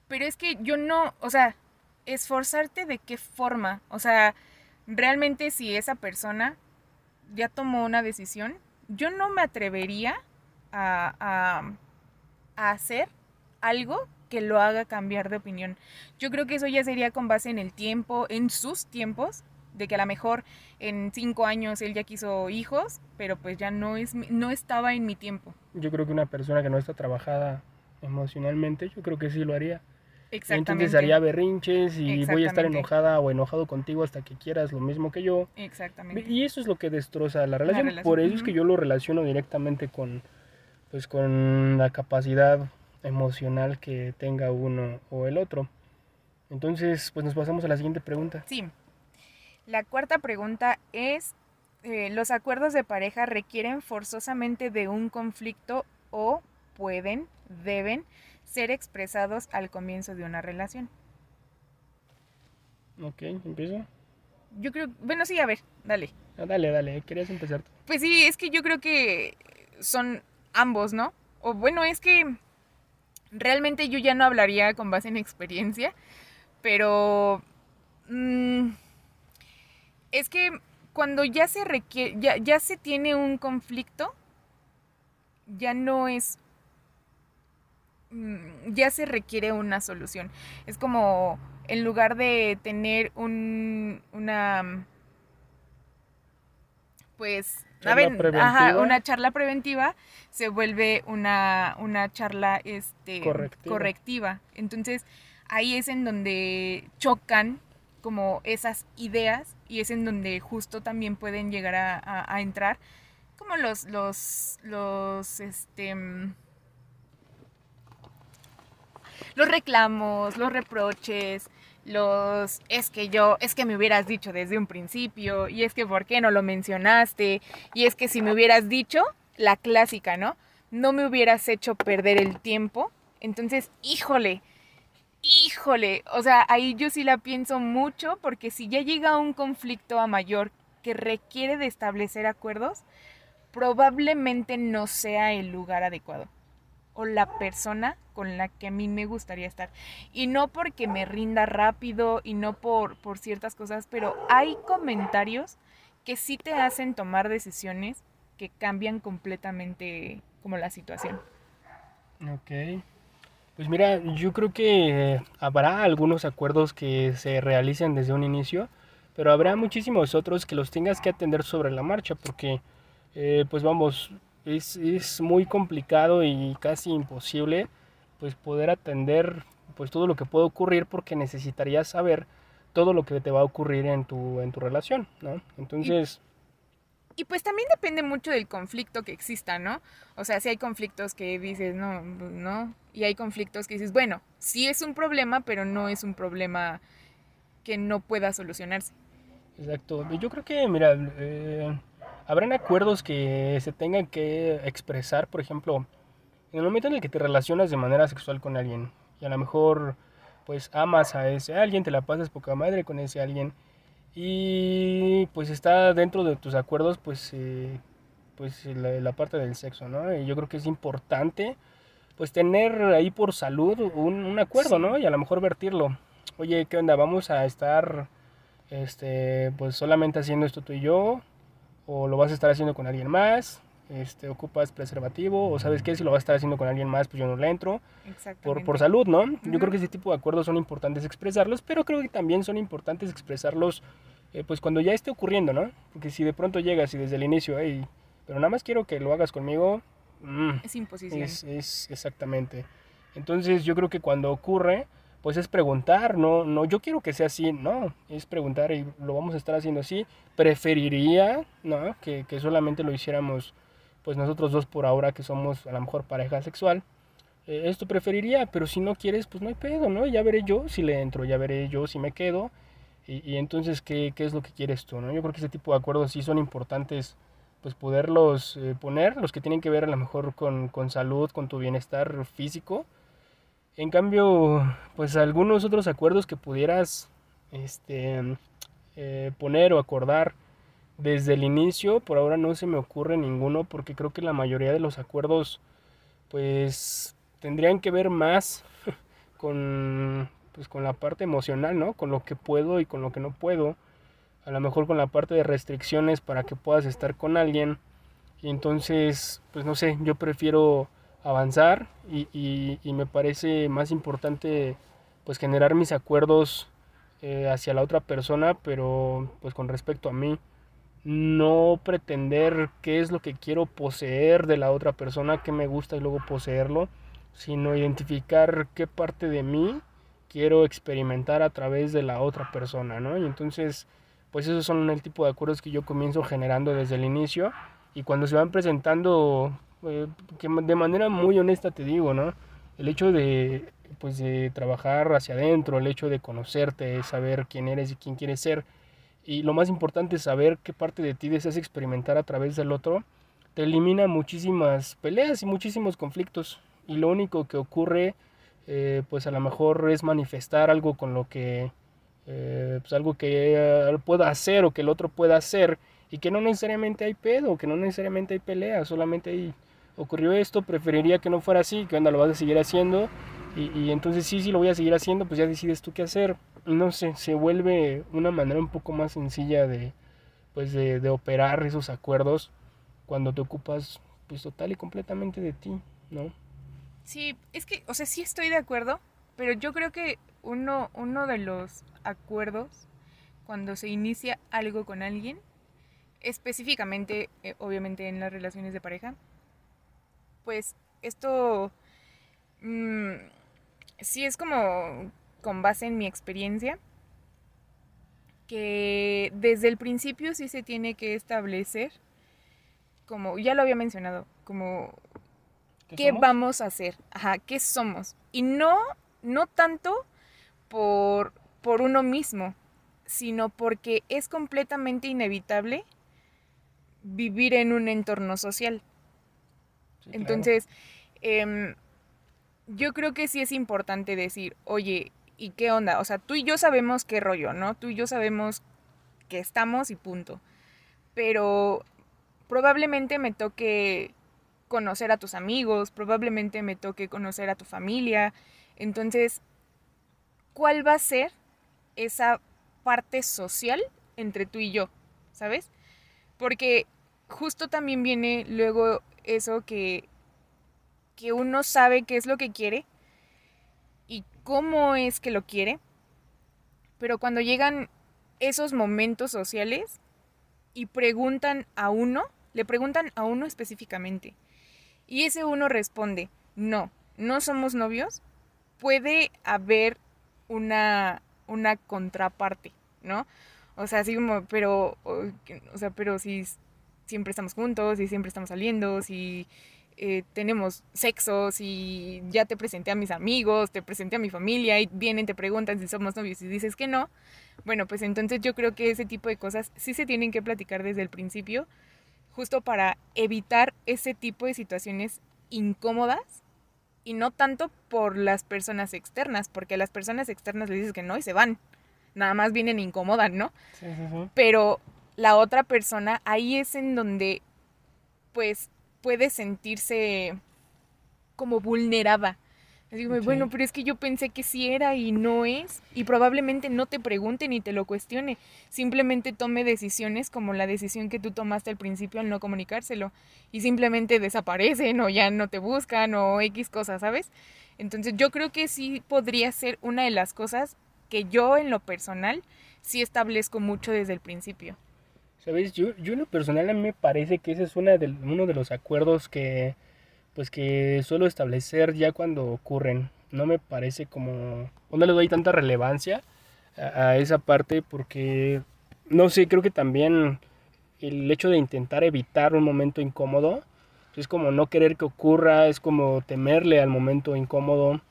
Pero es que yo no, o sea, esforzarte de qué forma. O sea, realmente si esa persona ya tomó una decisión, yo no me atrevería a, a, hacer algo que lo haga cambiar de opinión. Yo creo que eso ya sería con base en el tiempo, en sus tiempos, de que a lo mejor en cinco años él ya quiso hijos, pero pues ya no, es, no estaba en mi tiempo. Yo creo que una persona que no está trabajada emocionalmente, yo creo que sí lo haría. Exactamente. Entonces haría berrinches y voy a estar enojada o enojado contigo hasta que quieras lo mismo que yo. Exactamente. Y eso es lo que destroza la relación. Por eso es que yo lo relaciono directamente con, pues, con la capacidad emocional que tenga uno o el otro. Entonces, pues nos pasamos a la siguiente pregunta. Sí. La cuarta pregunta es, eh, ¿los acuerdos de pareja requieren forzosamente de un conflicto o pueden, deben ser expresados al comienzo de una relación. Ok, empiezo. Yo creo, bueno, sí, a ver, dale. Ah, dale, dale, querías empezar. Pues sí, es que yo creo que son ambos, ¿no? O bueno, es que realmente yo ya no hablaría con base en experiencia, pero mm, es que cuando ya se requiere, ya, ya se tiene un conflicto, ya no es Mm, ya se requiere una solución. Es como en lugar de tener un, una, pues, una charla preventiva, se vuelve una, una charla este, correctiva. Entonces, ahí es en donde chocan como esas ideas y es en donde justo también pueden llegar a, a entrar como los, los, los, este, los reclamos, los reproches, los es que yo, es que me hubieras dicho desde un principio, y es que por qué no lo mencionaste, y es que si me hubieras dicho, la clásica, ¿no? No me hubieras hecho perder el tiempo. Entonces, híjole, híjole, o sea, ahí yo sí la pienso mucho porque si ya llega un conflicto a mayor que requiere de establecer acuerdos, probablemente no sea el lugar adecuado o la persona con la que a mí me gustaría estar. Y no porque me rinda rápido y no por, por ciertas cosas, pero hay comentarios que sí te hacen tomar decisiones que cambian completamente como la situación. Ok. Pues mira, yo creo que habrá algunos acuerdos que se realicen desde un inicio, pero habrá muchísimos otros que los tengas que atender sobre la marcha, porque, eh, pues vamos, es, es muy complicado y casi imposible pues poder atender pues todo lo que puede ocurrir porque necesitarías saber todo lo que te va a ocurrir en tu, en tu relación, ¿no? Entonces... Y, pues también depende mucho del conflicto que exista, ¿no? O sea, si hay conflictos que dices, no, no, y hay conflictos que dices, bueno, sí es un problema, pero no es un problema que no pueda solucionarse. Exacto. Yo creo que, mira, eh, habrán acuerdos que se tengan que expresar, por ejemplo, en el momento en el que te relacionas de manera sexual con alguien y a lo mejor pues amas a ese alguien, te la pasas poca madre con ese alguien y pues está dentro de tus acuerdos pues eh, pues la, parte del sexo, ¿no? Y yo creo que es importante pues tener ahí por salud un, un acuerdo, ¿no? Y a lo mejor vertirlo. Oye, ¿qué onda? Vamos a estar este pues solamente haciendo esto tú y yo o lo vas a estar haciendo con alguien más, este, ocupas preservativo, o sabes qué, si lo vas a estar haciendo con alguien más, pues yo no le entro. Por, por salud, ¿no? Yo creo que ese tipo de acuerdos son importantes expresarlos, pero creo que también son importantes expresarlos eh, pues cuando ya esté ocurriendo, ¿no? Porque si de pronto llegas y desde el inicio, hey, pero nada más quiero que lo hagas conmigo, mm, es imposible. Es, es, exactamente. Entonces yo creo que cuando ocurre, pues es preguntar, no, no, yo quiero que sea así, no, es preguntar y lo vamos a estar haciendo así. Preferiría, ¿no? Que, que solamente lo hiciéramos, pues nosotros dos por ahora que somos a lo mejor pareja sexual. Eh, esto preferiría, pero si no quieres, pues no hay pedo, ¿no? Ya veré yo si le entro, ya veré yo si me quedo. Y, entonces, ¿qué, ¿qué, es lo que quieres tú, no? Yo creo que ese tipo de acuerdos sí son importantes, pues poderlos eh, poner, los que tienen que ver a lo mejor con, con salud, con tu bienestar físico en cambio, pues algunos otros acuerdos que pudieras este, eh, poner o acordar desde el inicio, por ahora no se me ocurre ninguno porque creo que la mayoría de los acuerdos pues tendrían que ver más con pues con la parte emocional, ¿no? Con lo que puedo y con lo que no puedo. A lo mejor con la parte de restricciones para que puedas estar con alguien. Y entonces, pues no sé, yo prefiero avanzar y, me parece más importante pues generar mis acuerdos eh, hacia la otra persona, pero pues con respecto a mí, no pretender qué es lo que quiero poseer de la otra persona, qué me gusta y luego poseerlo, sino identificar qué parte de mí quiero experimentar a través de la otra persona, ¿no? Y entonces, pues esos son el tipo de acuerdos que yo comienzo generando desde el inicio y cuando se van presentando eh, que de manera muy honesta te digo, ¿no? El hecho de, pues, de trabajar hacia adentro, el hecho de conocerte, saber quién eres y quién quieres ser, y lo más importante es saber qué parte de ti deseas experimentar a través del otro, te elimina muchísimas peleas y muchísimos conflictos. Y lo único que ocurre, eh, pues a lo mejor es manifestar algo con lo que, eh, pues algo que pueda hacer o que el otro pueda hacer y que no necesariamente hay pedo, que no necesariamente hay pelea, solamente hay ocurrió esto, preferiría que no fuera así, que onda lo vas a seguir haciendo. Y, entonces sí, sí lo voy a seguir haciendo, pues ya decides tú qué hacer. No sé, se vuelve una manera un poco más sencilla de, pues de, de operar esos acuerdos cuando te ocupas pues total y completamente de ti, ¿no? Sí, es que, o sea, sí estoy de acuerdo, pero yo creo que uno, uno de los acuerdos cuando se inicia algo con alguien, específicamente, eh, obviamente en las relaciones de pareja, pues esto mm, sí es como con base en mi experiencia, que desde el principio sí se tiene que establecer, como ya lo había mencionado, como qué, vamos a hacer, ajá, qué somos. Y no, no tanto por, por uno mismo, sino porque es completamente inevitable vivir en un entorno social. Entonces, em, yo creo que sí es importante decir, oye, ¿y qué onda? O sea, tú y yo sabemos qué rollo, ¿no? Tú y yo sabemos que estamos y punto. Pero probablemente me toque conocer a tus amigos, probablemente me toque conocer a tu familia. Entonces, ¿cuál va a ser esa parte social entre tú y yo? ¿Sabes? Porque justo también viene luego eso que, que uno sabe qué es lo que quiere y cómo es que lo quiere, pero cuando llegan esos momentos sociales y preguntan a uno, le preguntan a uno específicamente, y ese uno responde, no, no somos novios, puede haber una, una contraparte, ¿no? O sea, así como, pero, o sea, pero si siempre estamos juntos y siempre estamos saliendo, si eh, tenemos sexo, si ya te presenté a mis amigos, te presenté a mi familia y vienen, te preguntan si somos novios y dices que no, bueno, pues entonces yo creo que ese tipo de cosas sí se tienen que platicar desde el principio, justo para evitar ese tipo de situaciones incómodas y no tanto por las personas externas, porque a las personas externas le dices que no y se van. Nada más vienen e incomodan, ¿no? Sí, sí, sí. Pero la otra persona, ahí es en donde pues puede sentirse como vulnerada. Digo, bueno, pero es que yo pensé que sí era y no es. Y probablemente no te pregunte ni te lo cuestione. Simplemente tome decisiones como la decisión que tú tomaste al principio al no comunicárselo. Y simplemente desaparecen o ya no te buscan o X cosas, ¿sabes? Entonces yo creo que sí podría ser una de las cosas que yo en lo personal sí establezco mucho desde el principio. ¿Sabes? Yo, yo en lo personal a mí me parece que ese es uno de los acuerdos que pues que suelo establecer ya cuando ocurren. No me parece como... no le doy tanta relevancia a, a esa parte porque, no sé, creo que también el hecho de intentar evitar un momento incómodo es como no querer que ocurra, es como temerle al momento incómodo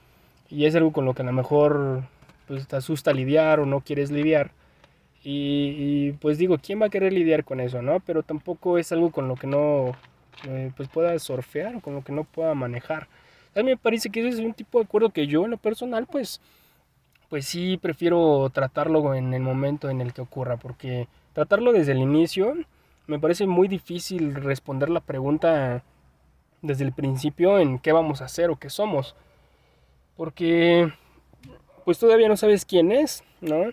y es algo con lo que a lo mejor pues te asusta lidiar o no quieres lidiar. Y, pues digo, ¿quién va a querer lidiar con eso, no? Pero tampoco es algo con lo que no eh, pues pueda surfear o con lo que no pueda manejar. A mí me parece que ese es un tipo de acuerdo que yo en lo personal pues pues sí prefiero tratarlo en el momento en el que ocurra porque tratarlo desde el inicio me parece muy difícil responder la pregunta desde el principio en qué vamos a hacer o qué somos. Porque pues todavía no sabes quién es, ¿no?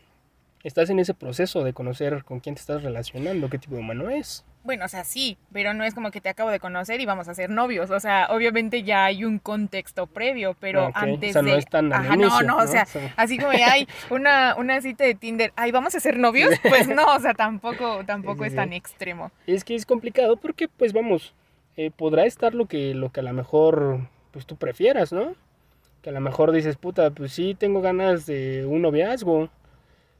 Estás en ese proceso de conocer con quién te estás relacionando, qué tipo de humano es. Bueno, o sea, sí, pero no es como que te acabo de conocer y vamos a ser novios. O sea, obviamente ya hay un contexto previo, pero antes o sea, no de. es tan al Ajá, inicio, no, no, o sea, así como ya hay una, una cita de Tinder, ay, vamos a ser novios, pues no, o sea, tampoco, tampoco Sí, es tan sí. extremo. Es que es complicado porque, pues vamos, eh, podrá estar lo que, lo que a lo mejor pues tú prefieras, ¿no? Que a lo mejor dices, puta, pues sí, tengo ganas de un noviazgo.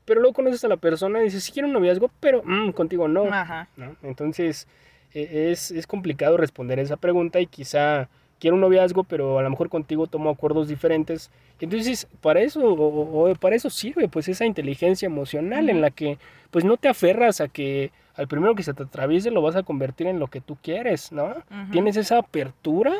Pero luego conoces a la persona y dices, sí quiero un noviazgo, pero mm, contigo no. Ajá. ¿no? Entonces e- es, es complicado responder esa pregunta y quizá quiero un noviazgo, pero a lo mejor contigo tomo acuerdos diferentes. Entonces, para eso, o, o para eso sirve pues esa inteligencia emocional en la que pues no te aferras a que al primero que se te atraviese lo vas a convertir en lo que tú quieres, ¿no? Tienes esa apertura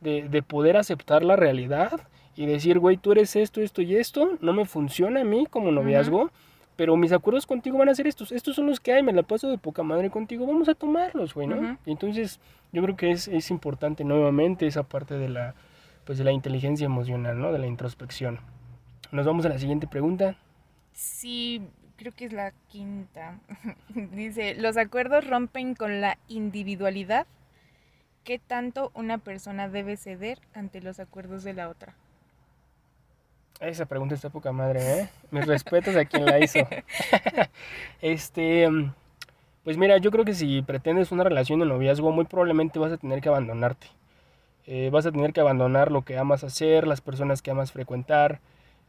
de, de poder aceptar la realidad y decir, güey, tú eres esto, esto y esto, no me funciona a mí como noviazgo, pero mis acuerdos contigo van a ser estos, estos son los que hay, me la paso de poca madre contigo, vamos a tomarlos, güey, ¿no? Y entonces yo creo que es, es importante nuevamente esa parte de la, pues de la inteligencia emocional, ¿no? De la introspección. Nos vamos a la siguiente pregunta. Sí, creo que es la quinta. Dice, los acuerdos rompen con la individualidad. ¿Qué tanto una persona debe ceder ante los acuerdos de la otra? Esa pregunta está poca madre, ¿eh? Mis respetos a quien la hizo. este, pues mira, yo creo que si pretendes una relación de noviazgo, muy probablemente vas a tener que abandonarte. Eh, vas a tener que abandonar lo que amas hacer, las personas que amas frecuentar,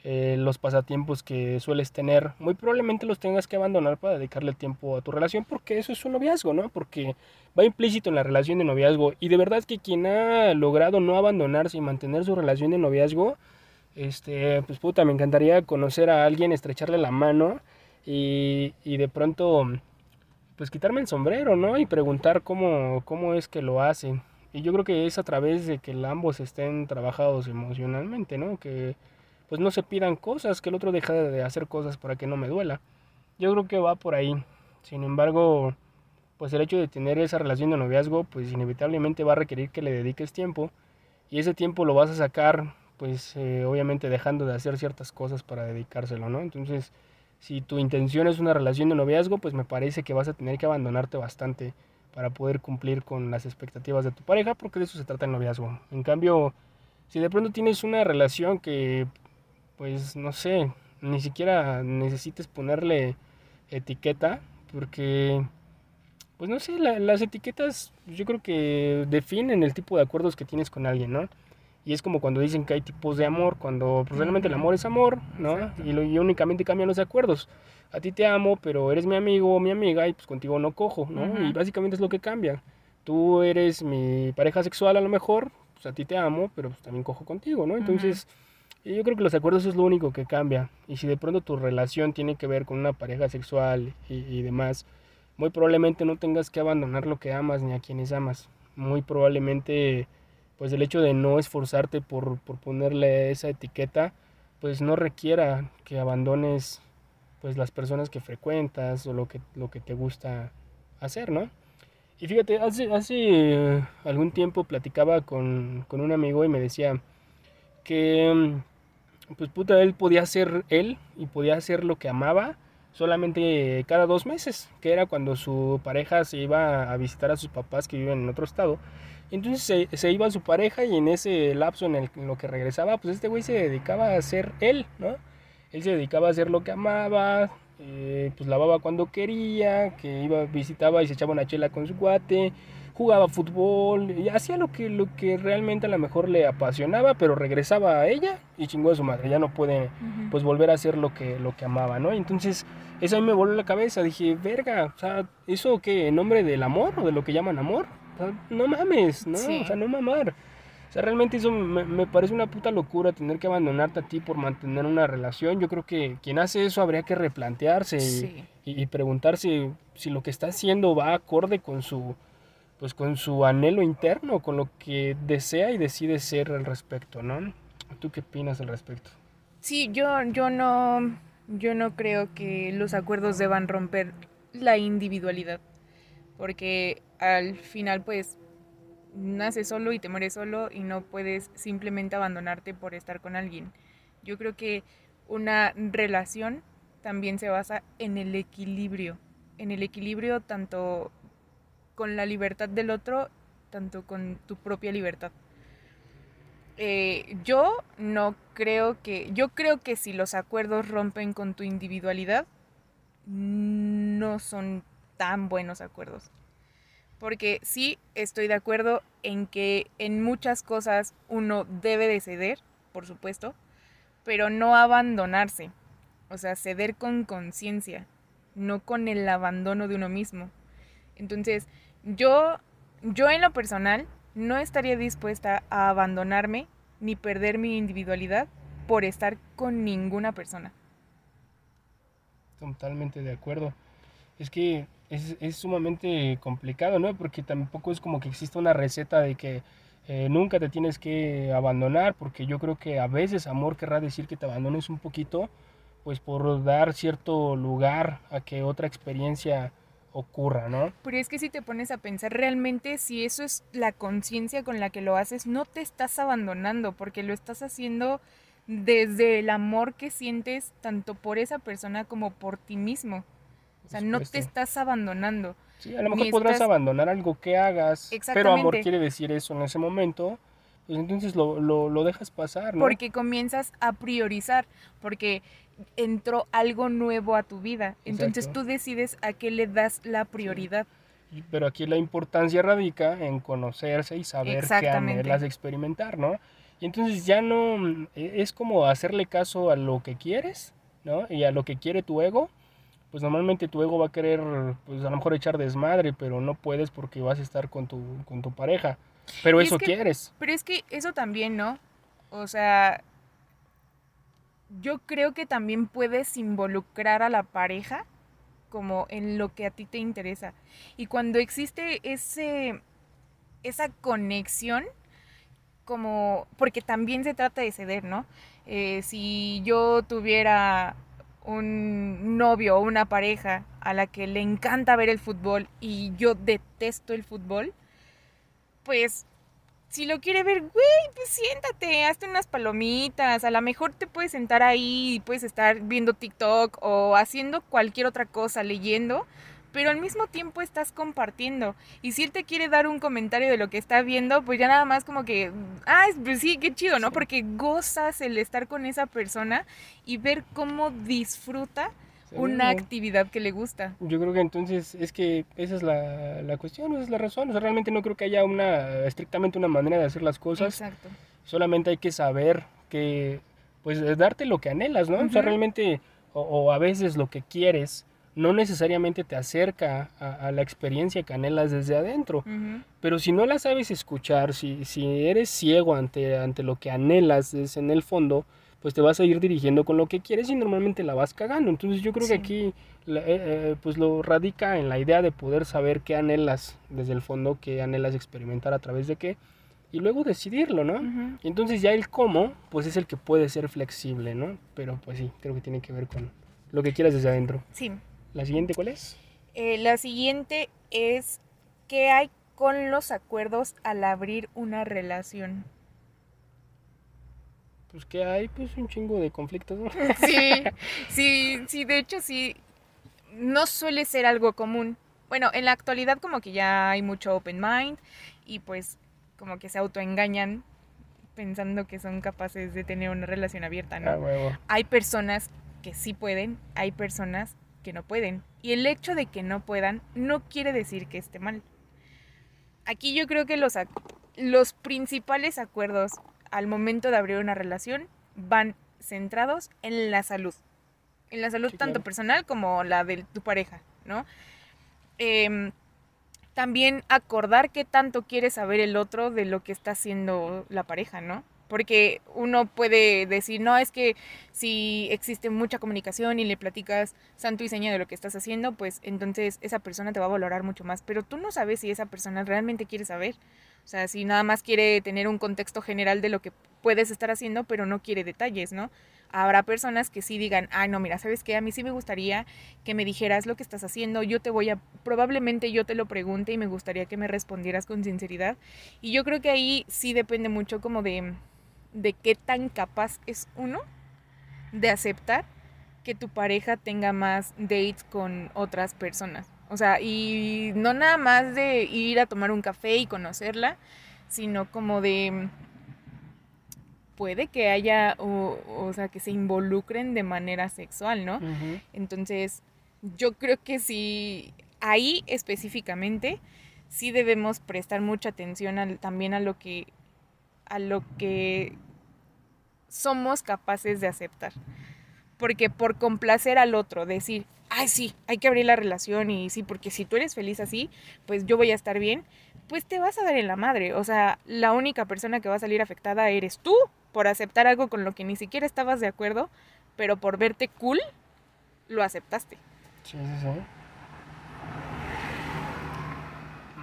eh, los pasatiempos que sueles tener. Muy probablemente los tengas que abandonar para dedicarle tiempo a tu relación, porque eso es un noviazgo, ¿no? Porque va implícito en la relación de noviazgo. Y de verdad que quien ha logrado no abandonarse y mantener su relación de noviazgo, este, pues puta, me encantaría conocer a alguien, estrecharle la mano y, y de pronto, pues quitarme el sombrero, ¿no? Y preguntar cómo, cómo es que lo hace. Y yo creo que es a través de que ambos estén trabajados emocionalmente, ¿no? Que pues no se pidan cosas, que el otro deja de hacer cosas para que no me duela. Yo creo que va por ahí. Sin embargo, pues el hecho de tener esa relación de noviazgo, pues inevitablemente va a requerir que le dediques tiempo. Y ese tiempo lo vas a sacar, pues eh, obviamente dejando de hacer ciertas cosas para dedicárselo, ¿no? Entonces, si tu intención es una relación de noviazgo, pues me parece que vas a tener que abandonarte bastante para poder cumplir con las expectativas de tu pareja, porque de eso se trata el noviazgo. En cambio, si de pronto tienes una relación que, pues no sé, ni siquiera necesites ponerle etiqueta, porque, pues no sé, la- las etiquetas yo creo que definen el tipo de acuerdos que tienes con alguien, ¿no? Y es como cuando dicen que hay tipos de amor, cuando pues, realmente el amor es amor, ¿no? Y, lo, y únicamente cambian los acuerdos. A ti te amo, pero eres mi amigo o mi amiga y pues contigo no cojo, ¿no? Y básicamente es lo que cambia. Tú eres mi pareja sexual a lo mejor, pues a ti te amo, pero pues también cojo contigo, ¿no? Entonces, yo creo que los acuerdos es lo único que cambia. Y si de pronto tu relación tiene que ver con una pareja sexual y, y demás, muy probablemente no tengas que abandonar lo que amas ni a quienes amas. Muy probablemente, pues el hecho de no esforzarte por, por ponerle esa etiqueta, pues no requiera que abandones pues las personas que frecuentas o lo que, lo que te gusta hacer, ¿no? Y fíjate, hace, hace eh, algún tiempo platicaba con, con un amigo y me decía que, mm, pues puta, él podía ser él y podía hacer lo que amaba solamente cada dos meses, que era cuando su pareja se iba a visitar a sus papás que viven en otro estado. Entonces se, se iba su pareja y en ese lapso en, el, en lo que regresaba, pues este güey se dedicaba a ser él, ¿no? Él se dedicaba a hacer lo que amaba, eh, pues lavaba cuando quería, que iba, visitaba y se echaba una chela con su cuate, jugaba fútbol, y hacía lo que, lo que realmente a lo mejor le apasionaba, pero regresaba a ella y chingó a su madre, ya no puede pues volver a hacer lo que, lo que amaba, ¿no? Entonces eso a mí me voló la cabeza, dije, verga, o sea, ¿eso qué? ¿En nombre del amor o de lo que llaman amor? No mames, ¿no? Sí. O sea, no mamar. O sea, realmente eso me, me parece una puta locura tener que abandonarte a ti por mantener una relación. Yo creo que quien hace eso habría que replantearse Sí. y- y preguntarse si lo que está haciendo va acorde con su pues con su anhelo interno, con lo que desea y decide ser al respecto, ¿no? ¿Tú qué opinas al respecto? Sí, yo, yo no, yo no creo que los acuerdos deban romper la individualidad, porque al final pues naces solo y te mueres solo y no puedes simplemente abandonarte por estar con alguien. Yo creo que una relación también se basa en el equilibrio, en el equilibrio tanto con la libertad del otro, tanto con tu propia libertad. Eh, yo no creo que, yo creo que si los acuerdos rompen con tu individualidad, no son tan buenos acuerdos. Porque sí estoy de acuerdo en que en muchas cosas uno debe de ceder, por supuesto, pero no abandonarse. O sea, ceder con conciencia, no con el abandono de uno mismo. Entonces, yo, yo en lo personal no estaría dispuesta a abandonarme ni perder mi individualidad por estar con ninguna persona. Totalmente de acuerdo. Es que es, es sumamente complicado, ¿no? Porque tampoco es como que exista una receta de que eh, nunca te tienes que abandonar, porque yo creo que a veces amor querrá decir que te abandones un poquito, pues por dar cierto lugar a que otra experiencia ocurra, ¿no? Pero es que si te pones a pensar realmente si eso es la conciencia con la que lo haces, no te estás abandonando porque lo estás haciendo desde el amor que sientes tanto por esa persona como por ti mismo. O sea, no te estás abandonando. Sí, a lo mejor podrás estás- abandonar algo que hagas, pero amor quiere decir eso en ese momento, pues entonces lo, lo, lo dejas pasar, ¿no? Porque comienzas a priorizar, porque entró algo nuevo a tu vida. Entonces Exacto. tú decides a qué le das la prioridad. Y- Pero aquí la importancia radica en conocerse y saber qué anhelas experimentar, ¿no? Y entonces ya no e- es como hacerle caso a lo que quieres, ¿no? Y a lo que quiere tu ego. Pues normalmente tu ego va a querer, pues a lo mejor echar desmadre, pero no puedes porque vas a estar con tu, con tu pareja. Pero Y es eso que- quieres. Pero es que eso también, ¿no? O sea, yo creo que también puedes involucrar a la pareja como en lo que a ti te interesa. Y cuando existe ese esa conexión, como, porque también se trata de ceder, ¿no? Eh, si yo tuviera un novio o una pareja a la que le encanta ver el fútbol y yo detesto el fútbol, pues si lo quiere ver, güey, pues siéntate, hazte unas palomitas, a lo mejor te puedes sentar ahí y puedes estar viendo TikTok o haciendo cualquier otra cosa, leyendo, pero al mismo tiempo estás compartiendo. Y si él te quiere dar un comentario de lo que está viendo, pues ya nada más como que, ah, pues sí, qué chido, ¿no? Sí. Porque gozas el estar con esa persona y ver cómo disfruta una actividad que le gusta. Yo creo que entonces es que esa es la, la cuestión, esa es la razón. O sea, realmente no creo que haya una, estrictamente una manera de hacer las cosas. Exacto. Solamente hay que saber que, pues, es darte lo que anhelas, ¿no? O sea, realmente, o, o a veces lo que quieres no necesariamente te acerca a, a la experiencia que anhelas desde adentro. Pero si no la sabes escuchar, si, si eres ciego ante, ante lo que anhelas en el fondo, pues te vas a ir dirigiendo con lo que quieres y normalmente la vas cagando. Entonces yo creo que aquí eh, eh, pues lo radica en la idea de poder saber qué anhelas desde el fondo, qué anhelas experimentar a través de qué, y luego decidirlo, ¿no? Y entonces ya el cómo, pues es el que puede ser flexible, ¿no? Pero pues sí, creo que tiene que ver con lo que quieras desde adentro. Sí. ¿La siguiente cuál es? Eh, la siguiente es ¿qué hay con los acuerdos al abrir una relación? Pues que hay pues un chingo de conflictos, ¿no? Sí, sí, sí, de hecho sí, no suele ser algo común. Bueno, en la actualidad como que ya hay mucho open mind y pues como que se autoengañan pensando que son capaces de tener una relación abierta, ¿no? Ah, huevo. Hay personas que sí pueden, hay personas que no pueden. Y el hecho de que no puedan no quiere decir que esté mal. Aquí yo creo que los, los principales acuerdos al momento de abrir una relación van centrados en la salud. En la salud tanto personal como la de tu pareja, ¿no? Em, también acordar qué tanto quiere saber el otro de lo que está haciendo la pareja, ¿no? Porque uno puede decir, no, es que si existe mucha comunicación y le platicas santo y seña de lo que estás haciendo, pues entonces esa persona te va a valorar mucho más. Pero tú no sabes si esa persona realmente quiere saber. O sea, si nada más quiere tener un contexto general de lo que puedes estar haciendo, pero no quiere detalles, ¿no? Habrá personas que sí digan, ay, no, mira, ¿sabes qué? A mí sí me gustaría que me dijeras lo que estás haciendo, yo te voy a, probablemente yo te lo pregunte y me gustaría que me respondieras con sinceridad. Y yo creo que ahí sí depende mucho como de, de qué tan capaz es uno de aceptar que tu pareja tenga más dates con otras personas. O sea, y no nada más de ir a tomar un café y conocerla, sino como de puede que haya, o, o sea, que se involucren de manera sexual, ¿no? Entonces, yo creo que sí, ahí específicamente, sí debemos prestar mucha atención también a lo que, a lo que somos capaces de aceptar. Porque por complacer al otro, decir, ay, sí, hay que abrir la relación y sí, porque si tú eres feliz así, pues yo voy a estar bien, pues te vas a dar en la madre. O sea, la única persona que va a salir afectada eres tú por aceptar algo con lo que ni siquiera estabas de acuerdo, pero por verte cool, lo aceptaste. Sí, sí, sí.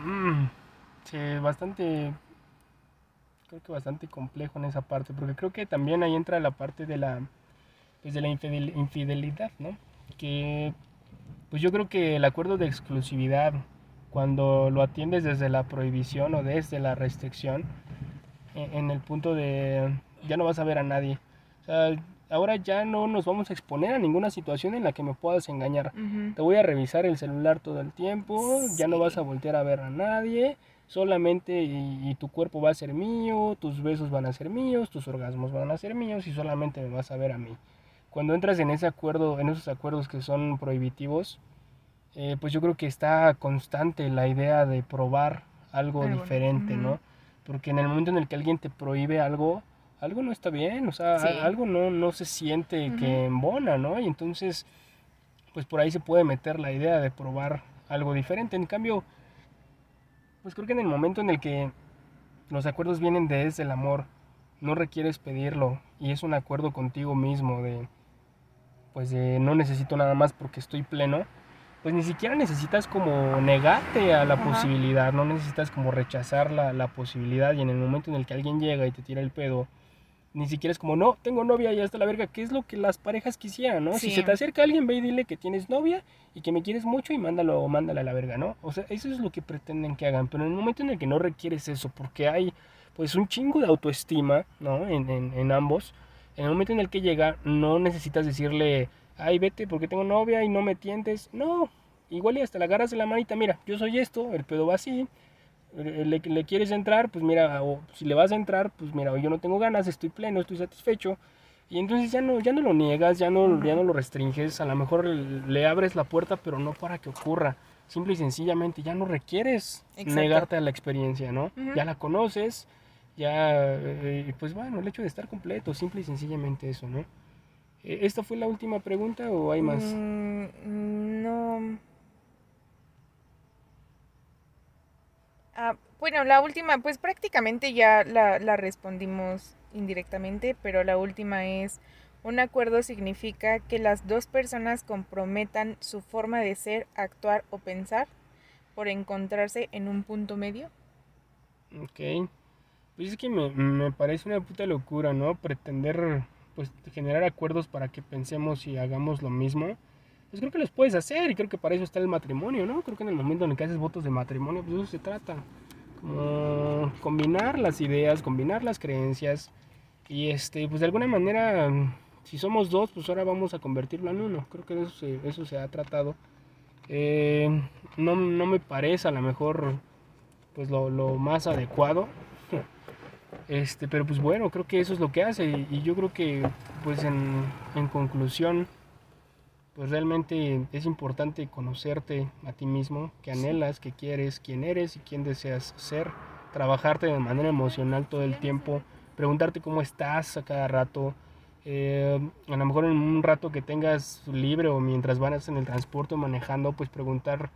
Mm, sí, bastante, creo que bastante complejo en esa parte, porque creo que también ahí entra la parte de la, pues de la infidelidad, ¿no? Que, pues yo creo que el acuerdo de exclusividad, cuando lo atiendes desde la prohibición o desde la restricción, e, en el punto de ya no vas a ver a nadie. O sea, ahora ya no nos vamos a exponer a ninguna situación en la que me puedas engañar. Te voy a revisar el celular todo el tiempo, ya no vas a voltear a ver a nadie, solamente y, tu cuerpo va a ser mío, tus besos van a ser míos, tus orgasmos van a ser míos y solamente me vas a ver a mí. Cuando entras en ese acuerdo, en esos acuerdos que son prohibitivos, eh, pues yo creo que está constante la idea de probar algo diferente, ¿no? Porque en el momento en el que alguien te prohíbe algo, algo no está bien, o sea, algo no, no se siente que embona, ¿no? Y entonces, pues por ahí se puede meter la idea de probar algo diferente. En cambio, pues creo que en el momento en el que los acuerdos vienen desde el amor, no requieres pedirlo y es un acuerdo contigo mismo de, pues de no necesito nada más porque estoy pleno, pues ni siquiera necesitas como negarte a la posibilidad, no necesitas como rechazar la, la posibilidad y en el momento en el que alguien llega y te tira el pedo, ni siquiera es como, no, tengo novia y hasta la verga, que es lo que las parejas quisieran, ¿no? Si se te acerca alguien, ve y dile que tienes novia y que me quieres mucho y mándalo o mándala a la verga, ¿no? O sea, eso es lo que pretenden que hagan, pero en el momento en el que no requieres eso, porque hay pues un chingo de autoestima, ¿no? En, en, en ambos, en el momento en el que llega, no necesitas decirle, ay, vete porque tengo novia y no me tientes, no, igual y hasta la agarras de la manita, mira, yo soy esto, el pedo va así, le, le, quieres entrar, pues mira, o si le vas a entrar, pues mira, yo no tengo ganas, estoy pleno, estoy satisfecho. Y entonces ya no, ya no lo niegas, ya no, ya no lo restringes, a lo mejor le abres la puerta, pero no para que ocurra. Simple y sencillamente ya no requieres negarte a la experiencia, ¿no? Ya la conoces, ya, eh, pues bueno, el hecho de estar completo, simple y sencillamente eso, ¿no? Eh, ¿Esta fue la última pregunta o hay más? Mm, no. Ah, bueno, la última, pues prácticamente ya la, respondimos indirectamente, pero la última es, un acuerdo significa que las dos personas comprometan su forma de ser, actuar o pensar por encontrarse en un punto medio. Ok. Pues es que me, me parece una puta locura, ¿no? Pretender, pues, generar acuerdos para que pensemos y hagamos lo mismo pues creo que los puedes hacer y creo que para eso está el matrimonio, ¿no? Creo que en el momento en el que haces votos de matrimonio, pues eso se trata. Como combinar las ideas, combinar las creencias y este, pues de alguna manera, si somos dos, pues ahora vamos a convertirlo en uno. Creo que eso se, eso se ha tratado. Eh, no, no, me parece a lo mejor pues lo, lo más adecuado. Este, pero pues bueno, creo que eso es lo que hace y, y yo creo que pues en, en conclusión pues realmente es importante conocerte a ti mismo, qué anhelas, qué quieres, quién eres y quién deseas ser, trabajarte de manera emocional todo el tiempo, preguntarte cómo estás a cada rato, eh, a lo mejor en un rato que tengas libre o mientras vas en el transporte manejando, pues preguntar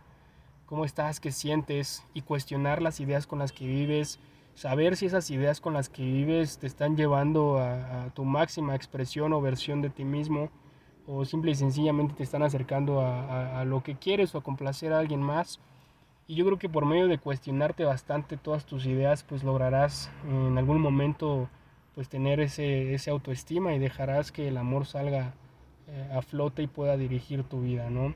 cómo estás, qué sientes y cuestionar las ideas con las que vives, saber si esas ideas con las que vives te están llevando a, tu máxima expresión o versión de ti mismo o simple y sencillamente te están acercando a, lo que quieres o a complacer a alguien más. Y yo creo que por medio de cuestionarte bastante todas tus ideas, pues lograrás en algún momento pues tener ese, ese autoestima y dejarás que el amor salga eh, a flote y pueda dirigir tu vida, ¿no?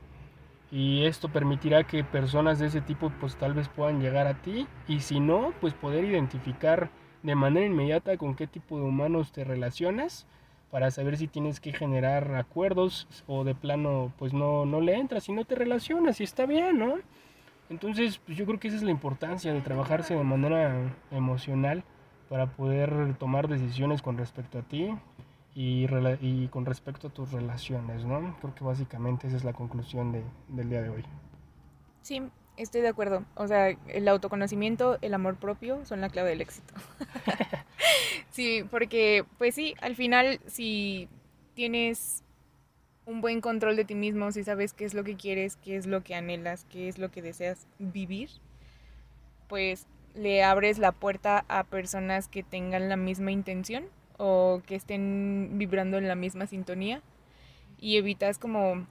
Y esto permitirá que personas de ese tipo pues tal vez puedan llegar a ti y si no, pues poder identificar de manera inmediata con qué tipo de humanos te relacionas para saber si tienes que generar acuerdos o de plano pues no, no le entras y no te relacionas y está bien, ¿no? Entonces pues yo creo que esa es la importancia de trabajarse de manera emocional para poder tomar decisiones con respecto a ti y, y, con respecto a tus relaciones, ¿no? Creo que básicamente esa es la conclusión de, del día de hoy. Sí, estoy de acuerdo. O sea, el autoconocimiento, el amor propio son la clave del éxito. sí, porque, pues sí, al final, si tienes un buen control de ti mismo, si sabes qué es lo que quieres, qué es lo que anhelas, qué es lo que deseas vivir, pues le abres la puerta a personas que tengan la misma intención o que estén vibrando en la misma sintonía y evitas como...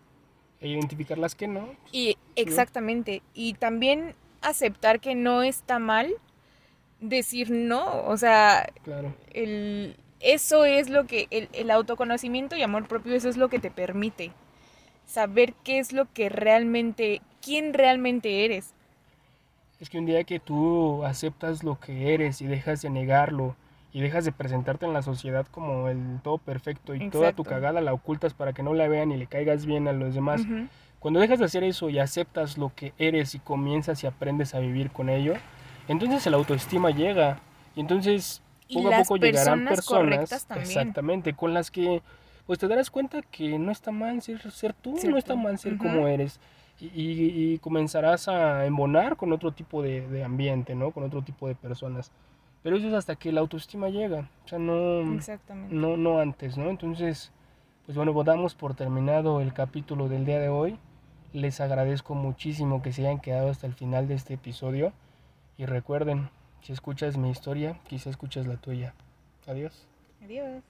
E identificar las que no. Y exactamente. Y también aceptar que no está mal decir no. O sea, claro. el, eso es lo que, el, el autoconocimiento y amor propio, eso es lo que te permite saber qué es lo que realmente, quién realmente eres es que un día que tú aceptas lo que eres y dejas de negarlo y dejas de presentarte en la sociedad como el todo perfecto y toda tu cagada la ocultas para que no la vean y le caigas bien a los demás, cuando dejas de hacer eso y aceptas lo que eres y comienzas y aprendes a vivir con ello, entonces el autoestima llega y entonces poco a poco llegarán personas exactamente con las que pues te darás cuenta que no está mal ser, ser tú, no está mal ser como eres y, comenzarás a embonar con otro tipo de, ambiente, ¿no? Con otro tipo de personas. Pero eso es hasta que la autoestima llega, o sea, no, no, no antes, ¿no? Entonces, pues bueno, damos por terminado el capítulo del día de hoy. Les agradezco muchísimo que se hayan quedado hasta el final de este episodio. Y recuerden, si escuchas mi historia, quizá escuchas la tuya. Adiós. Adiós.